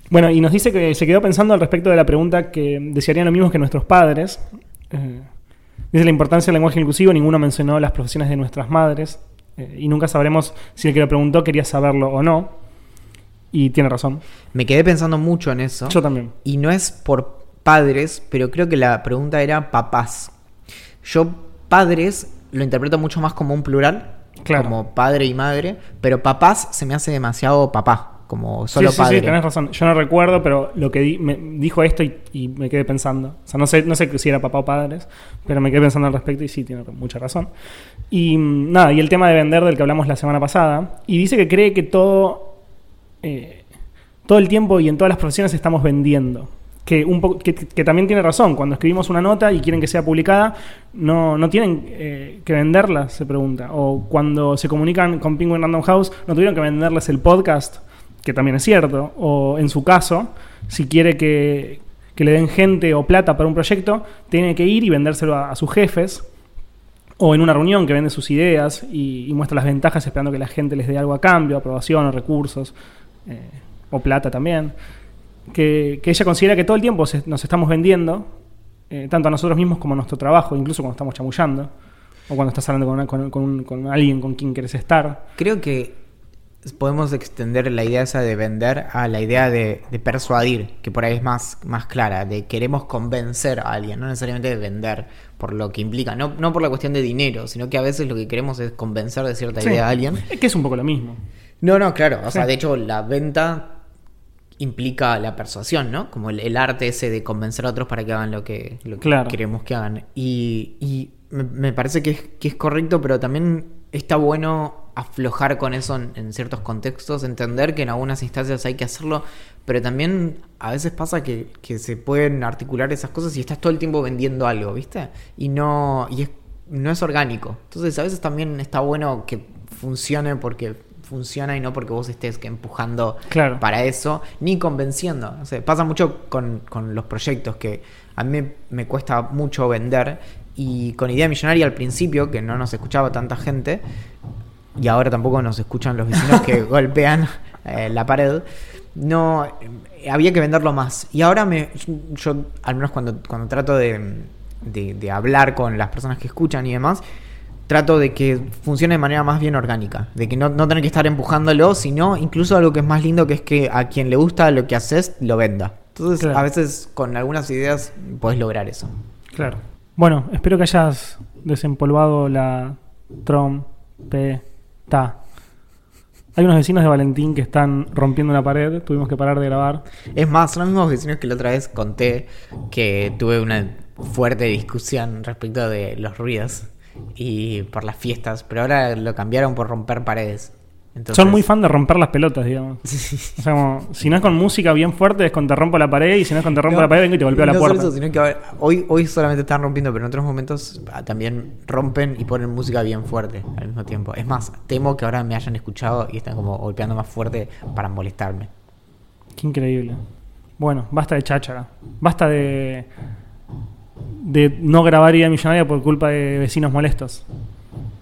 Bueno, y nos dice que se quedó pensando al respecto de la pregunta que desearían lo mismo que nuestros padres. Eh, dice la importancia del lenguaje inclusivo, ninguno mencionó las profesiones de nuestras madres. eh, y nunca sabremos si el que lo preguntó quería saberlo o no. Y tiene razón. Me quedé pensando mucho en eso. Yo también. Y no es por padres, pero creo que la pregunta era papás. Yo padres lo interpreto mucho más como un plural, Claro. como padre y madre, pero papás se me hace demasiado papá, como solo sí, sí, padre. sí, tenés razón. Yo no recuerdo, pero lo que di- me dijo esto y, y me quedé pensando. O sea, no sé, no sé si era papá o padres, pero me quedé pensando al respecto y sí, tiene mucha razón. Y mm, nada, y el tema de vender del que hablamos la semana pasada. Y dice que cree que todo, eh, todo el tiempo y en todas las profesiones estamos vendiendo. Que, un que, también tiene razón. Cuando escribimos una nota y quieren que sea publicada, no, no tienen eh, que venderla, se pregunta. O cuando se comunican con Penguin Random House, no tuvieron que venderles el podcast, que también es cierto. O en su caso, si quiere que, que le den gente o plata para un proyecto, tiene que ir y vendérselo a, sus jefes. O en una reunión que vende sus ideas y, y muestra las ventajas esperando que la gente les dé algo a cambio, aprobación o recursos, eh, o plata también. Que, que ella considera que todo el tiempo se- nos estamos vendiendo, eh, tanto a nosotros mismos como a nuestro trabajo, incluso cuando estamos chamullando, o cuando estás hablando con, una- con- con un- con alguien con quien quieres estar. Creo que podemos extender la idea esa de vender a la idea de, de persuadir, que por ahí es más, más clara, de queremos convencer a alguien, no necesariamente de vender, por lo que implica, no, no por la cuestión de dinero, sino que a veces lo que queremos es convencer de cierta Sí. idea a alguien. Es que es un poco lo mismo. No, no, claro, o sea, de hecho la venta implica la persuasión, ¿no? Como el, el arte ese de convencer a otros para que hagan lo que, lo que Claro. queremos que hagan. Y, y me, me parece que es, que es correcto, pero también está bueno aflojar con eso en, en ciertos contextos, entender que en algunas instancias hay que hacerlo, pero también a veces pasa que, que se pueden articular esas cosas y estás todo el tiempo vendiendo algo, ¿viste? Y no, y es, no es orgánico. Entonces a veces también está bueno que funcione porque funciona y no porque vos estés que empujando Claro. para eso, ni convenciendo. Pasa mucho con, con los proyectos que a mí me, cuesta mucho vender y con Idea Millonaria al principio, que no nos escuchaba tanta gente, y ahora tampoco nos escuchan los vecinos que golpean eh, la pared, no eh, había que venderlo más. Y ahora me yo, al menos cuando, cuando trato de, de- de hablar con las personas que escuchan y demás, trato de que funcione de manera más bien orgánica, de que no, no tener que estar empujándolo, sino incluso algo que es más lindo, que es que a quien le gusta lo que haces, lo venda. Entonces, Claro. a veces con algunas ideas podés lograr eso. Claro. Bueno, espero que hayas desempolvado la trompeta. Hay unos vecinos de Valentín que están rompiendo una pared, tuvimos que parar de grabar. Es más, son los mismos vecinos que la otra vez conté que tuve una fuerte discusión respecto de los ruidos y por las fiestas, pero ahora lo cambiaron por romper paredes. Entonces, Son muy fan de romper las pelotas, digamos. O sea, como, si no es con música bien fuerte, es con te rompo la pared, y si no es con te rompo No, la pared, vengo y te golpeo no la solo puerta. eso, sino que ahora- hoy, hoy solamente están rompiendo, pero en otros momentos ah, también rompen y ponen música bien fuerte al mismo tiempo. Es más, temo que ahora me hayan escuchado y están como golpeando más fuerte para molestarme. Qué increíble. Bueno, basta de cháchara. Basta de. De no grabar Idea Millonaria por culpa de vecinos molestos.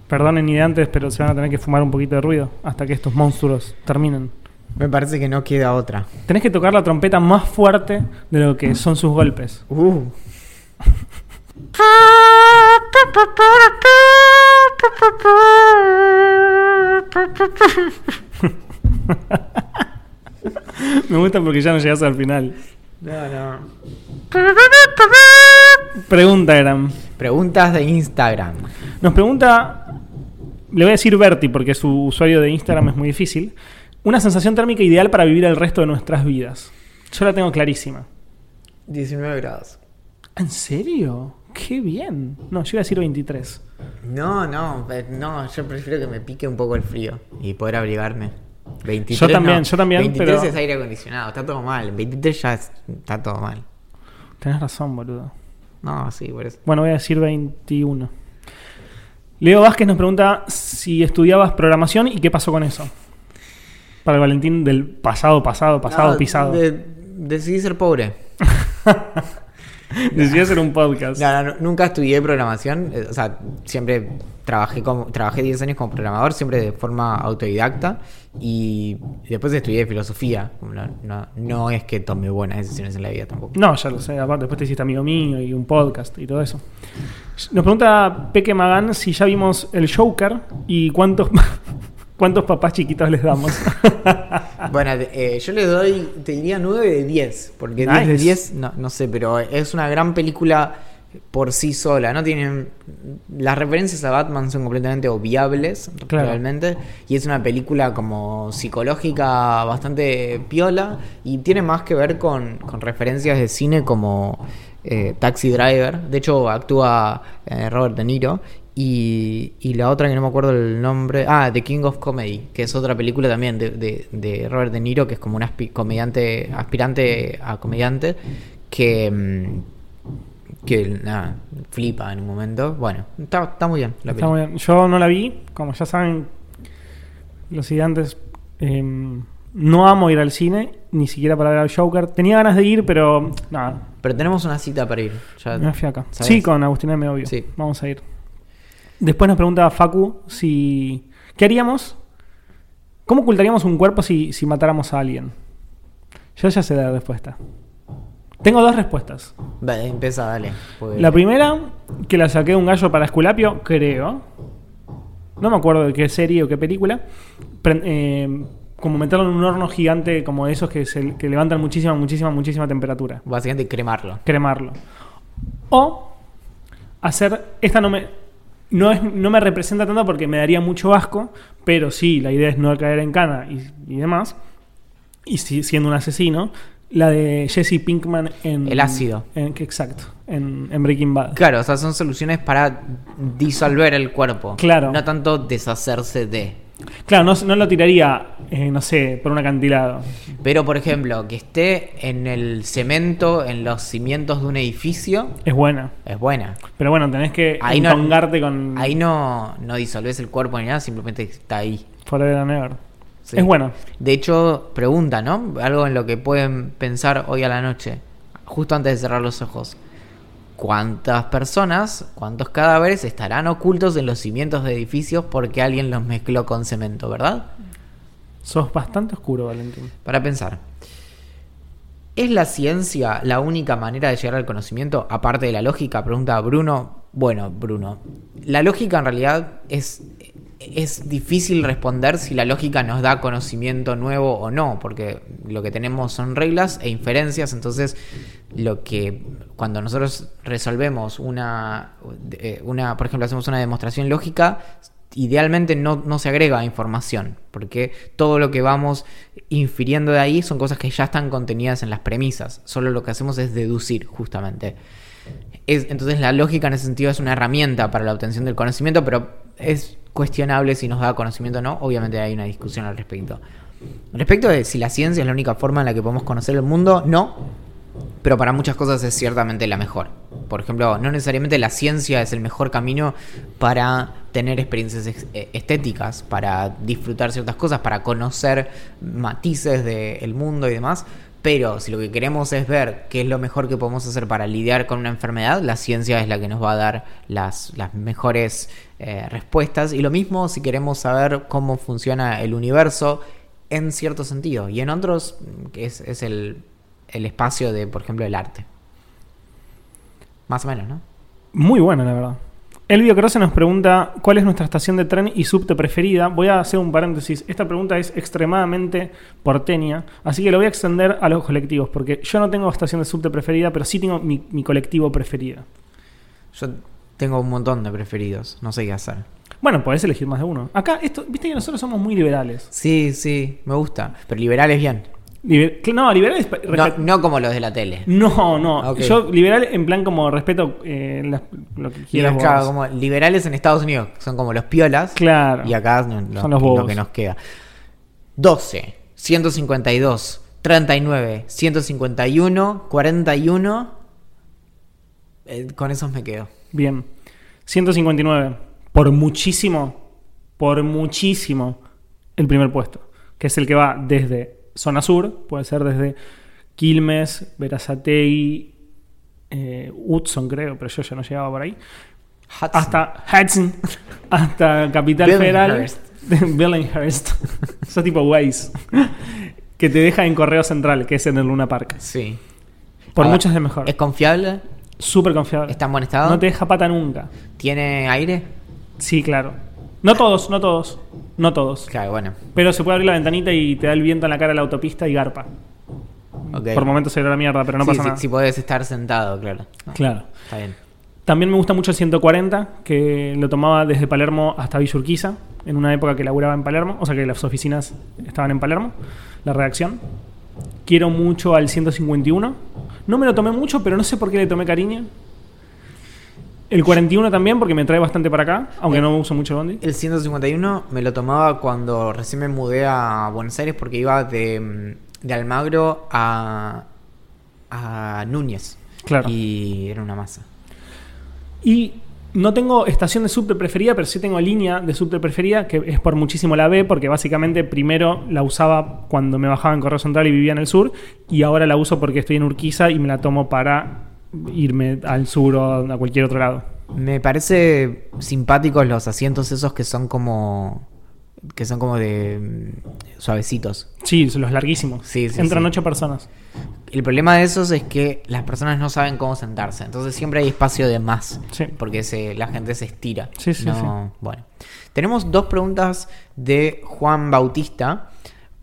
Perdonen ni de antes, pero se van a tener que fumar un poquito de ruido hasta que estos monstruos terminen. Me parece que no queda otra. Tenés que tocar la trompeta más fuerte de lo que son sus golpes. Uh. Me gusta porque ya no llegas al final. No, no. Pregunta, Gran. Preguntas de Instagram. Nos pregunta, le voy a decir Berti porque su usuario de Instagram es muy difícil. Una sensación térmica ideal para vivir el resto de nuestras vidas. Yo la tengo clarísima. 19 grados. ¿En serio? Qué bien. No, yo iba a decir 23. No, no, pe- no, yo prefiero que me pique un poco el frío y poder abrigarme. 23 Yo también, no. yo también, 23 pero- es aire acondicionado, está todo mal. 23 ya es- está todo mal. Tenés razón, boludo. No, sí, por eso. Bueno, voy a decir 21. Leo Vázquez nos pregunta si estudiabas programación y qué pasó con eso. Para el Valentín del pasado, pasado, pasado, No, pisado. de- decidí ser pobre. Decidí hacer un podcast. No, no, nunca estudié programación, eh, o sea, siempre trabajé como trabajé 10 años como programador, siempre de forma autodidacta y después estudié filosofía. No, no, no es que tomé buenas decisiones en la vida tampoco. No, ya lo sé. Aparte, después te hiciste amigo mío y un podcast y todo eso. Nos pregunta Peque Magán si ya vimos el Joker y cuántos, cuántos papás chiquitos les damos. Bueno, eh, yo le doy, te diría 9 de 10, porque 10 de Nice. 10, no, no sé, pero es una gran película por sí sola, ¿no? Tienen, las referencias a Batman son completamente obviables, Claro. realmente, y es una película como psicológica bastante piola, y tiene más que ver con, con referencias de cine como eh, Taxi Driver, de hecho actúa eh, Robert De Niro, y, y la otra que no me acuerdo el nombre. Ah, The King of Comedy, que es otra película también de, de- de Robert De Niro, que es como un aspi- comediante, aspirante a comediante, que, mm, que nada, flipa en un momento. Bueno, está, está muy bien la Está muy bien. Yo no la vi, como ya saben los siguientes, em, no amo ir al cine, ni siquiera para ver al Joker. Tenía ganas de ir, pero nada, Pero tenemos una cita para ir. ya- me fui acá. ¿sabes? Sí, con Agustín M. Obvio. Sí. Vamos a ir. Después nos pregunta Facu si... ¿Qué haríamos? ¿Cómo ocultaríamos un cuerpo si, si matáramos a alguien? Yo ya sé la respuesta. Tengo dos respuestas. Vale, empieza, dale. porque- La primera, que la saqué de un gallo para Esculapio, creo. No me acuerdo de qué serie o qué película. Pre- eh, como meterlo en un horno gigante como esos que, se, que levantan muchísima, muchísima, muchísima temperatura. Básicamente cremarlo. Cremarlo. O hacer. Esta no me. No, es, no me representa tanto porque me daría mucho asco, pero sí, la idea es no caer en cana y, y demás. Y si- siendo un asesino, la de Jesse Pinkman en. El ácido. en- exacto, en, en Breaking Bad. Claro, o sea, son soluciones para disolver el cuerpo. Claro. No tanto deshacerse de. Claro, no, no lo tiraría, eh, no sé, por un acantilado. Pero, por ejemplo, que esté en el cemento, en los cimientos de un edificio, Es buena. es buena. Pero bueno, tenés que Ahí no- con Ahí no, no disolves el cuerpo ni nada, simplemente está ahí. Forever and Ever. Sí. Es buena. De hecho, pregunta, ¿no? Algo en lo que pueden pensar hoy a la noche, justo antes de cerrar los ojos. ¿Cuántas personas, cuántos cadáveres estarán ocultos en los cimientos de edificios porque alguien los mezcló con cemento, verdad? Sos bastante oscuro, Valentín. Para pensar. ¿Es la ciencia la única manera de llegar al conocimiento, aparte de la lógica? Pregunta Bruno. Bueno, Bruno, la lógica en realidad es, es difícil responder si la lógica nos da conocimiento nuevo o no, porque lo que tenemos son reglas e inferencias, entonces lo que cuando nosotros resolvemos una, eh, una por ejemplo, hacemos una demostración lógica, idealmente no, no se agrega información, porque todo lo que vamos infiriendo de ahí son cosas que ya están contenidas en las premisas, solo lo que hacemos es deducir justamente. Es, entonces la lógica en ese sentido es una herramienta para la obtención del conocimiento, pero es cuestionable si nos da conocimiento o no, obviamente hay una discusión al respecto. Respecto de si la ciencia es la única forma en la que podemos conocer el mundo, no, pero para muchas cosas es ciertamente la mejor. Por ejemplo, no necesariamente la ciencia es el mejor camino para tener experiencias ex- eh, estéticas, para disfrutar ciertas cosas, para conocer matices del mundo y demás. Pero si lo que queremos es ver qué es lo mejor que podemos hacer para lidiar con una enfermedad, la ciencia es la que nos va a dar las, las mejores eh, respuestas. Y lo mismo si queremos saber cómo funciona el universo, en cierto sentido. Y en otros es, es el, el espacio de, por ejemplo, el arte. Más o menos, ¿no? Muy buena, la verdad. Elvio Croce nos pregunta cuál es nuestra estación de tren y subte preferida. Voy a hacer un paréntesis. Esta pregunta es extremadamente porteña, así que lo voy a extender a los colectivos, porque yo no tengo estación de subte preferida, pero sí tengo mi, mi colectivo preferido. Yo tengo un montón de preferidos, no sé qué hacer. Bueno, podés elegir más de uno. Acá, esto, viste que nosotros somos muy liberales. Sí, sí, me gusta. Pero liberales bien. Liber- no, liberales. No, respe- no como los de la tele. No, no. Yo liberal en plan como respeto eh, las- lo que quieras como liberales en Estados Unidos, son como los piolas. Claro. Y acá no- no- Son los lo bobos. que nos queda. 12, 152, 39, 151, 41. Eh, con esos me quedo. Bien. 159. Por muchísimo, por muchísimo, el primer puesto. Que es el que va desde zona sur, puede ser desde Quilmes, Verazategui, eh, Hudson creo, pero yo ya no llegaba por ahí. Hudson. Hasta Hudson, hasta Capital. Federal. Billinghurst. Eso tipo Waze. que te deja en Correo Central, que es en el Luna Park. Sí. Por A ver, muchas de mejor. ¿Es confiable? Súper confiable. ¿Está en buen estado? No te deja pata nunca. ¿Tiene aire? Sí, claro. No todos, no todos. No todos. Claro, bueno. Pero se puede abrir la ventanita y te da el viento en la cara de la autopista y garpa. ok. Por momentos se ve la mierda, pero no Sí, pasa sí, nada. Si podés estar sentado, claro. No, Claro. Está bien. También me gusta mucho el 140, que lo tomaba desde Palermo hasta Villa Urquiza, en una época que laburaba en Palermo, o sea que las oficinas estaban en Palermo, la redacción. Quiero mucho al 151. No me lo tomé mucho, pero no sé por qué le tomé cariño. El 41 también, porque me trae bastante para acá, aunque no uso mucho Bondi. El 151 me lo tomaba cuando recién me mudé a Buenos Aires porque iba de, mm, de Almagro a, a Núñez. Claro. Y era una masa. Y no tengo estación de subte preferida, pero sí tengo línea de subte preferida, que es por muchísimo la B, porque básicamente primero la usaba cuando me bajaba en Correo Central y vivía en el sur, y ahora la uso porque estoy en Urquiza y me la tomo para irme al sur o a cualquier otro lado. Me parece simpáticos los asientos esos que son como que son como de mm, suavecitos. Sí, son los larguísimos. Sí, sí, Entran sí. ocho personas. El problema de esos es que las personas no saben cómo sentarse, entonces siempre hay espacio de más, Sí. porque se, la gente se estira. Sí, sí, No- sí. Bueno, tenemos dos preguntas de Juan Bautista.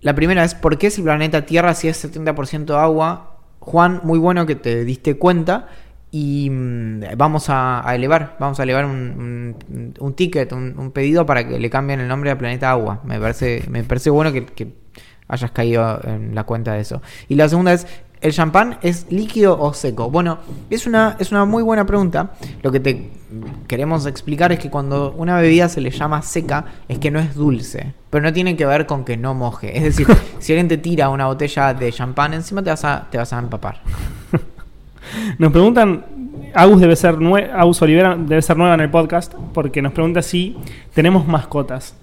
La primera es ¿por qué si el planeta Tierra si es 70% agua? Juan, muy bueno que te diste cuenta y mm, vamos a, elevar, vamos a elevar un, ticket, un, un pedido para que le cambien el nombre a Planeta Agua. Me parece, me parece bueno que, que hayas caído en la cuenta de eso. Y la segunda es, ¿el champán es líquido o seco? Bueno, es una, es una muy buena pregunta. Lo que te queremos explicar es que cuando una bebida se le llama seca es que no es dulce. Pero no tiene que ver con que no moje. Es decir, si alguien te tira una botella de champán encima te vas a, te vas a empapar. Nos preguntan, Agus debe ser Agus Olivera debe ser nueva en el podcast, porque nos pregunta si tenemos mascotas.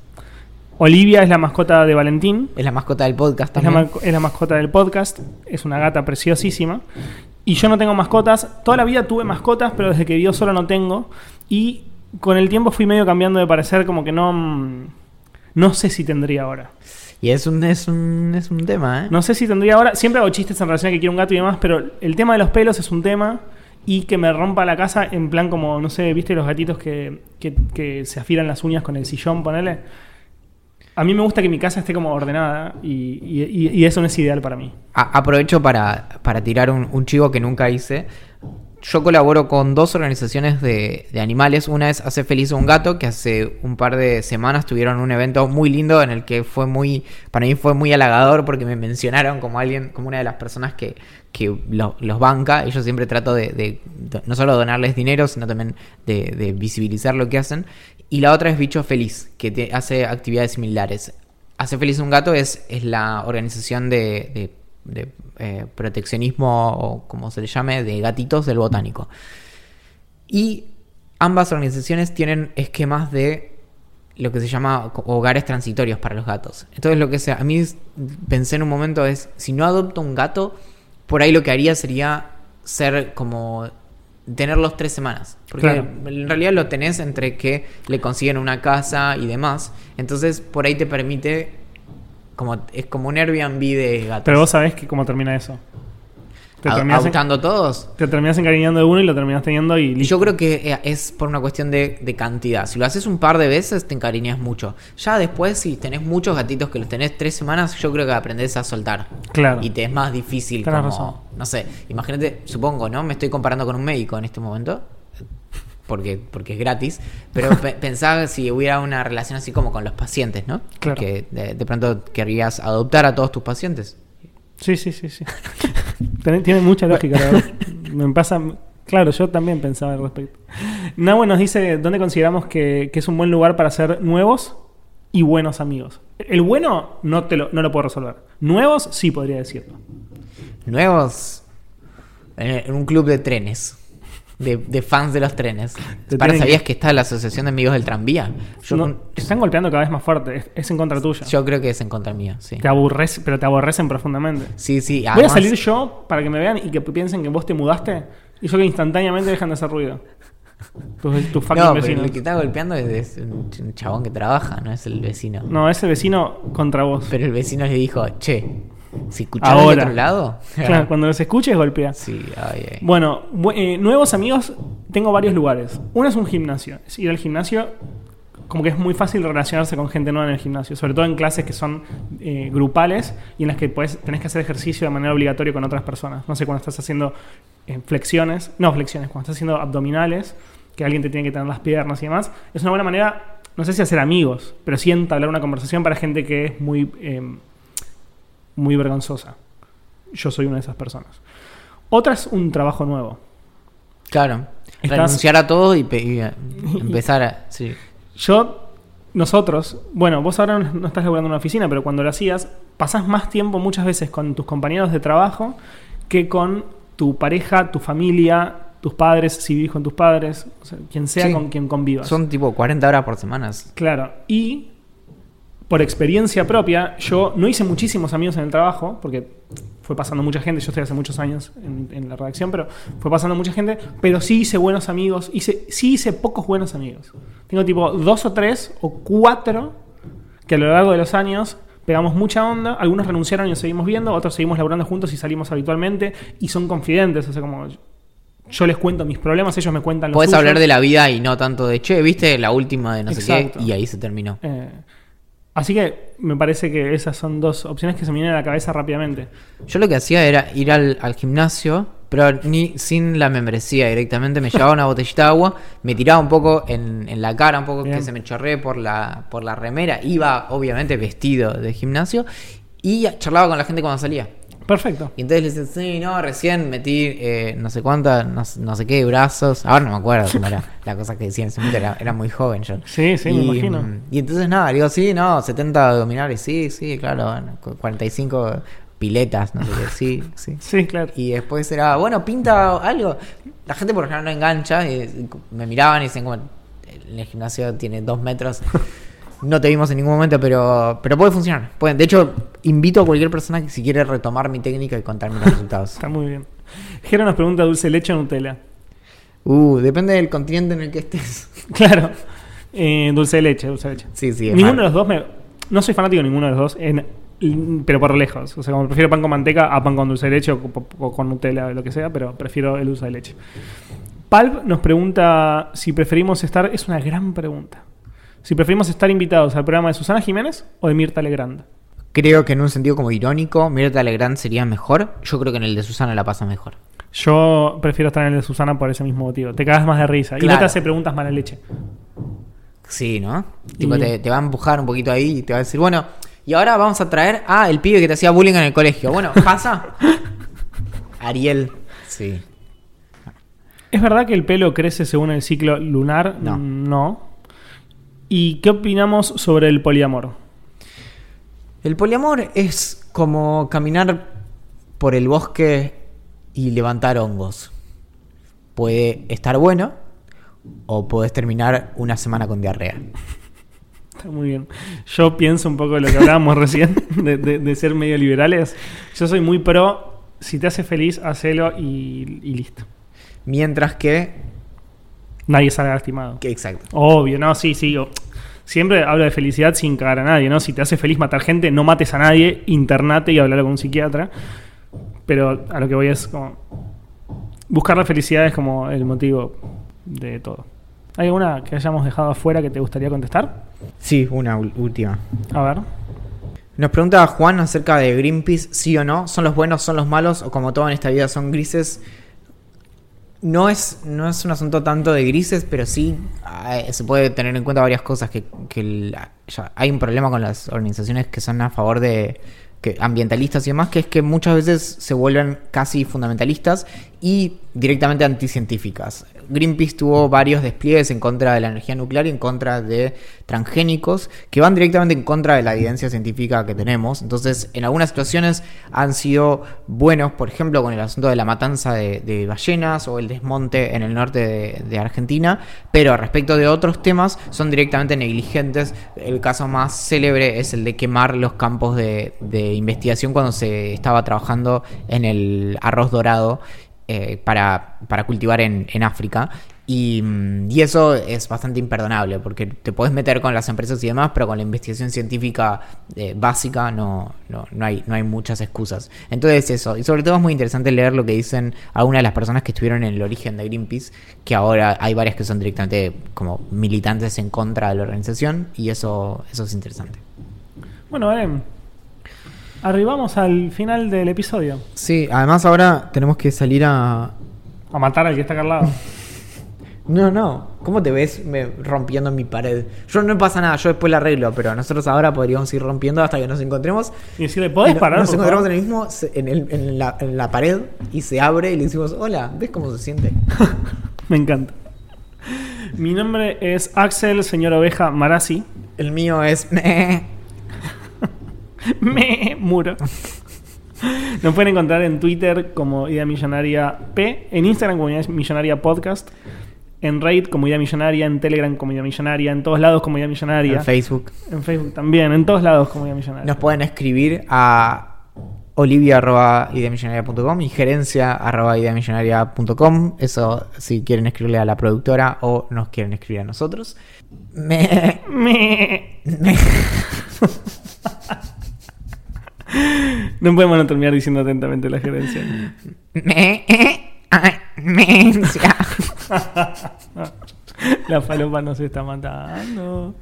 Olivia es la mascota de Valentín, Es la mascota del podcast es la, también. es la mascota del podcast, es una gata preciosísima. Y yo no tengo mascotas, toda la vida tuve mascotas, pero desde que vivo solo no tengo. Y con el tiempo fui medio cambiando de parecer, como que no... mm, No sé si tendría ahora. Y es un, es un, es un tema, ¿eh? No sé si tendría ahora. Siempre hago chistes en relación a que quiero un gato y demás, pero el tema de los pelos es un tema. Y que me rompa la casa en plan como, no sé, ¿viste los gatitos que, que, que se afilan las uñas con el sillón, ponele? A mí me gusta que mi casa esté como ordenada y, eso no es ideal para mí. Aprovecho para, para tirar un, chivo que nunca hice. Yo colaboro con dos organizaciones de, animales. Una es Hace Feliz un Gato, que hace un par de semanas tuvieron un evento muy lindo en el que fue muy, para mí fue muy halagador porque me mencionaron como alguien, como una de las personas que, que lo- los banca. Y yo siempre trato de, no solo donarles dinero, sino también de visibilizar lo que hacen. Y la otra es Bicho Feliz, que hace actividades similares. Hace Feliz un Gato es, es la organización de, de- de, eh, proteccionismo, o como se le llame, de gatitos del botánico. Y ambas organizaciones tienen esquemas de lo que se llama hogares transitorios para los gatos. Entonces lo que sea, a mí pensé en un momento es, si no adopto un gato, por ahí lo que haría sería ser como tenerlos tres semanas. Porque Claro. en realidad lo tenés entre que le consiguen una casa y demás. Entonces por ahí te permite como, es como un Airbnb de gatos. Pero vos sabés que cómo termina eso. Te terminás, en- todos. te terminás encariñando de uno y lo terminás teniendo y Y listo. yo creo que eh, es por una cuestión de, de cantidad. Si lo haces un par de veces, te encariñas mucho. Ya después, si tenés muchos gatitos que los tenés tres semanas, yo creo que aprendés a soltar. Claro. Y te es más difícil como, razón. no sé, imagínate, supongo, ¿no? Me estoy comparando con un médico en este momento. Porque, porque es gratis. Pero pe- pensá si hubiera una relación así como con los pacientes, ¿no? Claro. Que de, de pronto querrías adoptar a todos tus pacientes. Sí, sí, sí, sí. Tiene, mucha lógica, la verdad. Me pasa. Claro, yo también pensaba al respecto. Nahue nos dice dónde consideramos que, que es un buen lugar para hacer nuevos y buenos amigos. El bueno no, te lo, no lo puedo resolver. Nuevos sí podría decirlo. Nuevos. En, en un club de trenes. De, de fans de los trenes. Para, ¿Sabías que- que está la Asociación de Amigos del Tranvía? Yo, No, te están golpeando cada vez más fuerte. Es, es en contra tuya. yo creo que es en contra mía, sí. Te aborrece, pero te aborrecen profundamente. Sí, sí. Voy a salir yo para que me vean y que piensen que vos te mudaste y yo que instantáneamente dejan de hacer ruido. Tus, No, pero el que está golpeando es, es un, chabón que trabaja, no es el vecino. No, ese vecino contra vos. Pero el vecino le dijo, che, si escuchás del otro lado. Claro, cuando los escuches golpea. sí, ay, ay. Bueno, bu- eh, nuevos amigos, tengo varios lugares. Uno es un gimnasio. Es ir al gimnasio, como que es muy fácil relacionarse con gente nueva en el gimnasio, sobre todo en clases que son eh, grupales y en las que podés- tenés que hacer ejercicio de manera obligatoria con otras personas. No sé, cuando estás haciendo eh, flexiones, no flexiones, cuando estás haciendo abdominales, que alguien te tiene que tener las piernas y demás, es una buena manera, no sé si hacer amigos, pero sí entablar una conversación para gente que es muy, eh, muy vergonzosa. Yo soy una de esas personas. Otra es un trabajo nuevo. Claro. Estás- Renunciar a todo y, eh, empezar a. Sí. Yo, nosotros, bueno, vos ahora no no estás laburando en una oficina, pero cuando lo hacías, pasás más tiempo muchas veces con tus compañeros de trabajo que con tu pareja, tu familia, tus padres, si vivís con tus padres, o sea, quien sea Sí. con quien convivas. Son tipo 40 horas por semana. Claro, y por experiencia propia, yo no hice muchísimos amigos en el trabajo, porque fue pasando mucha gente, yo estoy hace muchos años en, en la redacción, pero fue pasando mucha gente, pero sí hice buenos amigos, hice, sí hice pocos buenos amigos. Tengo tipo dos o tres o cuatro que a lo largo de los años pegamos mucha onda, algunos renunciaron y nos seguimos viendo, otros seguimos laburando juntos y salimos habitualmente, y son confidentes, o sea, como yo les cuento mis problemas, ellos me cuentan los Puedes suyos. hablar de la vida y no tanto de, che, viste la última de no sé qué, y ahí se terminó. Eh, así que me parece que esas son dos opciones que se me vienen a la cabeza rápidamente. Yo lo que hacía era ir al, al gimnasio, pero ni sin la membresía directamente. Me llevaba una botellita de agua, me tiraba un poco en, en la cara, un poco Bien. que se me chorré por la, por la remera. Iba, obviamente, vestido de gimnasio y charlaba con la gente cuando salía. Perfecto. Y entonces le decía, sí, no, recién metí eh, no sé cuántas, no, no sé qué, brazos. Ahora no me acuerdo cómo era la cosa que decía en ese momento, era, era muy joven yo. Sí, sí, me imagino. mm, Y entonces nada, digo, sí, no, 70 abdominales, sí, sí, claro, bueno, cu- 45 piletas, no sé qué, sí, sí. Sí, claro. Y después era, bueno, pinta algo. La gente por lo general no engancha, y me miraban y dicen como, en el gimnasio tiene dos metros. No te vimos en ningún momento, pero, pero puede funcionar. Puede- De hecho, invito a cualquier persona que si quiere retomar mi técnica y contarme los resultados. Está muy bien. Jero nos pregunta dulce leche o Nutella. Uh, depende del continente en el que estés. Claro. Eh, dulce de leche, dulce de leche. Sí, sí, Ninguno de los dos me. No soy fanático de ninguno de los dos, en- pero por lejos. O sea, como prefiero pan con manteca a pan con dulce de leche o con Nutella o lo que sea, pero prefiero el dulce de leche. Palp nos pregunta si preferimos estar. Es una gran pregunta. Si preferimos estar invitados al programa de Susana Jiménez o de Mirta Legrand. Creo que en un sentido como irónico, Mirta Legrand sería mejor. Yo creo que en el de Susana la pasa mejor. Yo prefiero estar en el de Susana por ese mismo motivo. Te cagas más de risa. Y no te hace preguntas mala leche. Sí, ¿no? Tipo, te, te va a empujar un poquito ahí y te va a decir, bueno, y ahora vamos a traer a el pibe que te hacía bullying en el colegio. Bueno, pasa. Ariel. Sí. ¿Es verdad que el pelo crece según el ciclo lunar? No. No. ¿Y qué opinamos sobre el poliamor? El poliamor es como caminar por el bosque y levantar hongos. Puede estar bueno o puedes terminar una semana con diarrea. Está muy bien. Yo pienso un poco de lo que hablábamos recién, de, de- de ser medio liberales. Yo soy muy pro, si te hace feliz, hacelo y, y listo. Mientras que... Nadie salga lastimado. exacto. Obvio, no, sí, sí. o- Siempre hablo de felicidad sin cagar a nadie, ¿no? Si te hace feliz matar gente, no mates a nadie, internate y hablar con un psiquiatra. Pero a lo que voy es como. Buscar la felicidad es como el motivo de todo. ¿Hay alguna que hayamos dejado afuera que te gustaría contestar? Sí, una última. A ver. Nos pregunta Juan acerca de Greenpeace, sí o no. ¿Son los buenos, son los malos? O como todo en esta vida son grises. No es, no es un asunto tanto de grises, pero sí se puede tener en cuenta varias cosas. Que, que hay un problema con las organizaciones que son a favor de que, ambientalistas y demás, que es que muchas veces se vuelven casi fundamentalistas y directamente anticientíficas. Greenpeace tuvo varios despliegues en contra de la energía nuclear y en contra de transgénicos que van directamente en contra de la evidencia científica que tenemos. Entonces, en algunas situaciones han sido buenos, por ejemplo, con el asunto de la matanza de, ballenas o el desmonte en el norte de, Argentina, pero respecto de otros temas son directamente negligentes. El caso más célebre es el de quemar los campos de investigación cuando se estaba trabajando en el arroz dorado eh, para, para cultivar en, en África. Y, mm, y eso es bastante imperdonable, porque te puedes meter con las empresas y demás, pero con la investigación científica eh, básica no, no, no, hay, no hay muchas excusas. Entonces eso, y sobre todo es muy interesante leer lo que dicen algunas de las personas que estuvieron en el origen de Greenpeace, que ahora hay varias que son directamente como militantes en contra de la organización, y eso, eso es interesante. Bueno, Belén. Arribamos al final del episodio. Sí, además ahora tenemos que salir a, A matar al que está acá al lado. No, no. ¿Cómo te ves me- rompiendo mi pared? Yo no pasa nada, yo después la arreglo, pero nosotros ahora podríamos ir rompiendo hasta que nos encontremos. Y decirle, ¿podés Y parar? Nos encontramos favor?" en el mismo, en, el- en la, en la pared y se abre y le decimos, hola, ¿ves cómo se siente? Me encanta. Mi nombre es Axel, señor oveja Marasi. El mío es... Me muro. Nos pueden encontrar en Twitter como Idea Millonaria P, en Instagram como Idea Millonaria Podcast, en Raid como Idea Millonaria, en Telegram como Idea Millonaria, en todos lados como Idea Millonaria, En Facebook. en Facebook también, en todos lados como Idea Millonaria. Nos pueden escribir a olivia.ideamillonaria.com y gerencia.ideamillonaria.com. Eso si quieren escribirle a la productora o nos quieren escribir a nosotros. Me... Me- me- No podemos no terminar diciendo atentamente la gerencia. Me... me- La falopa nos está matando.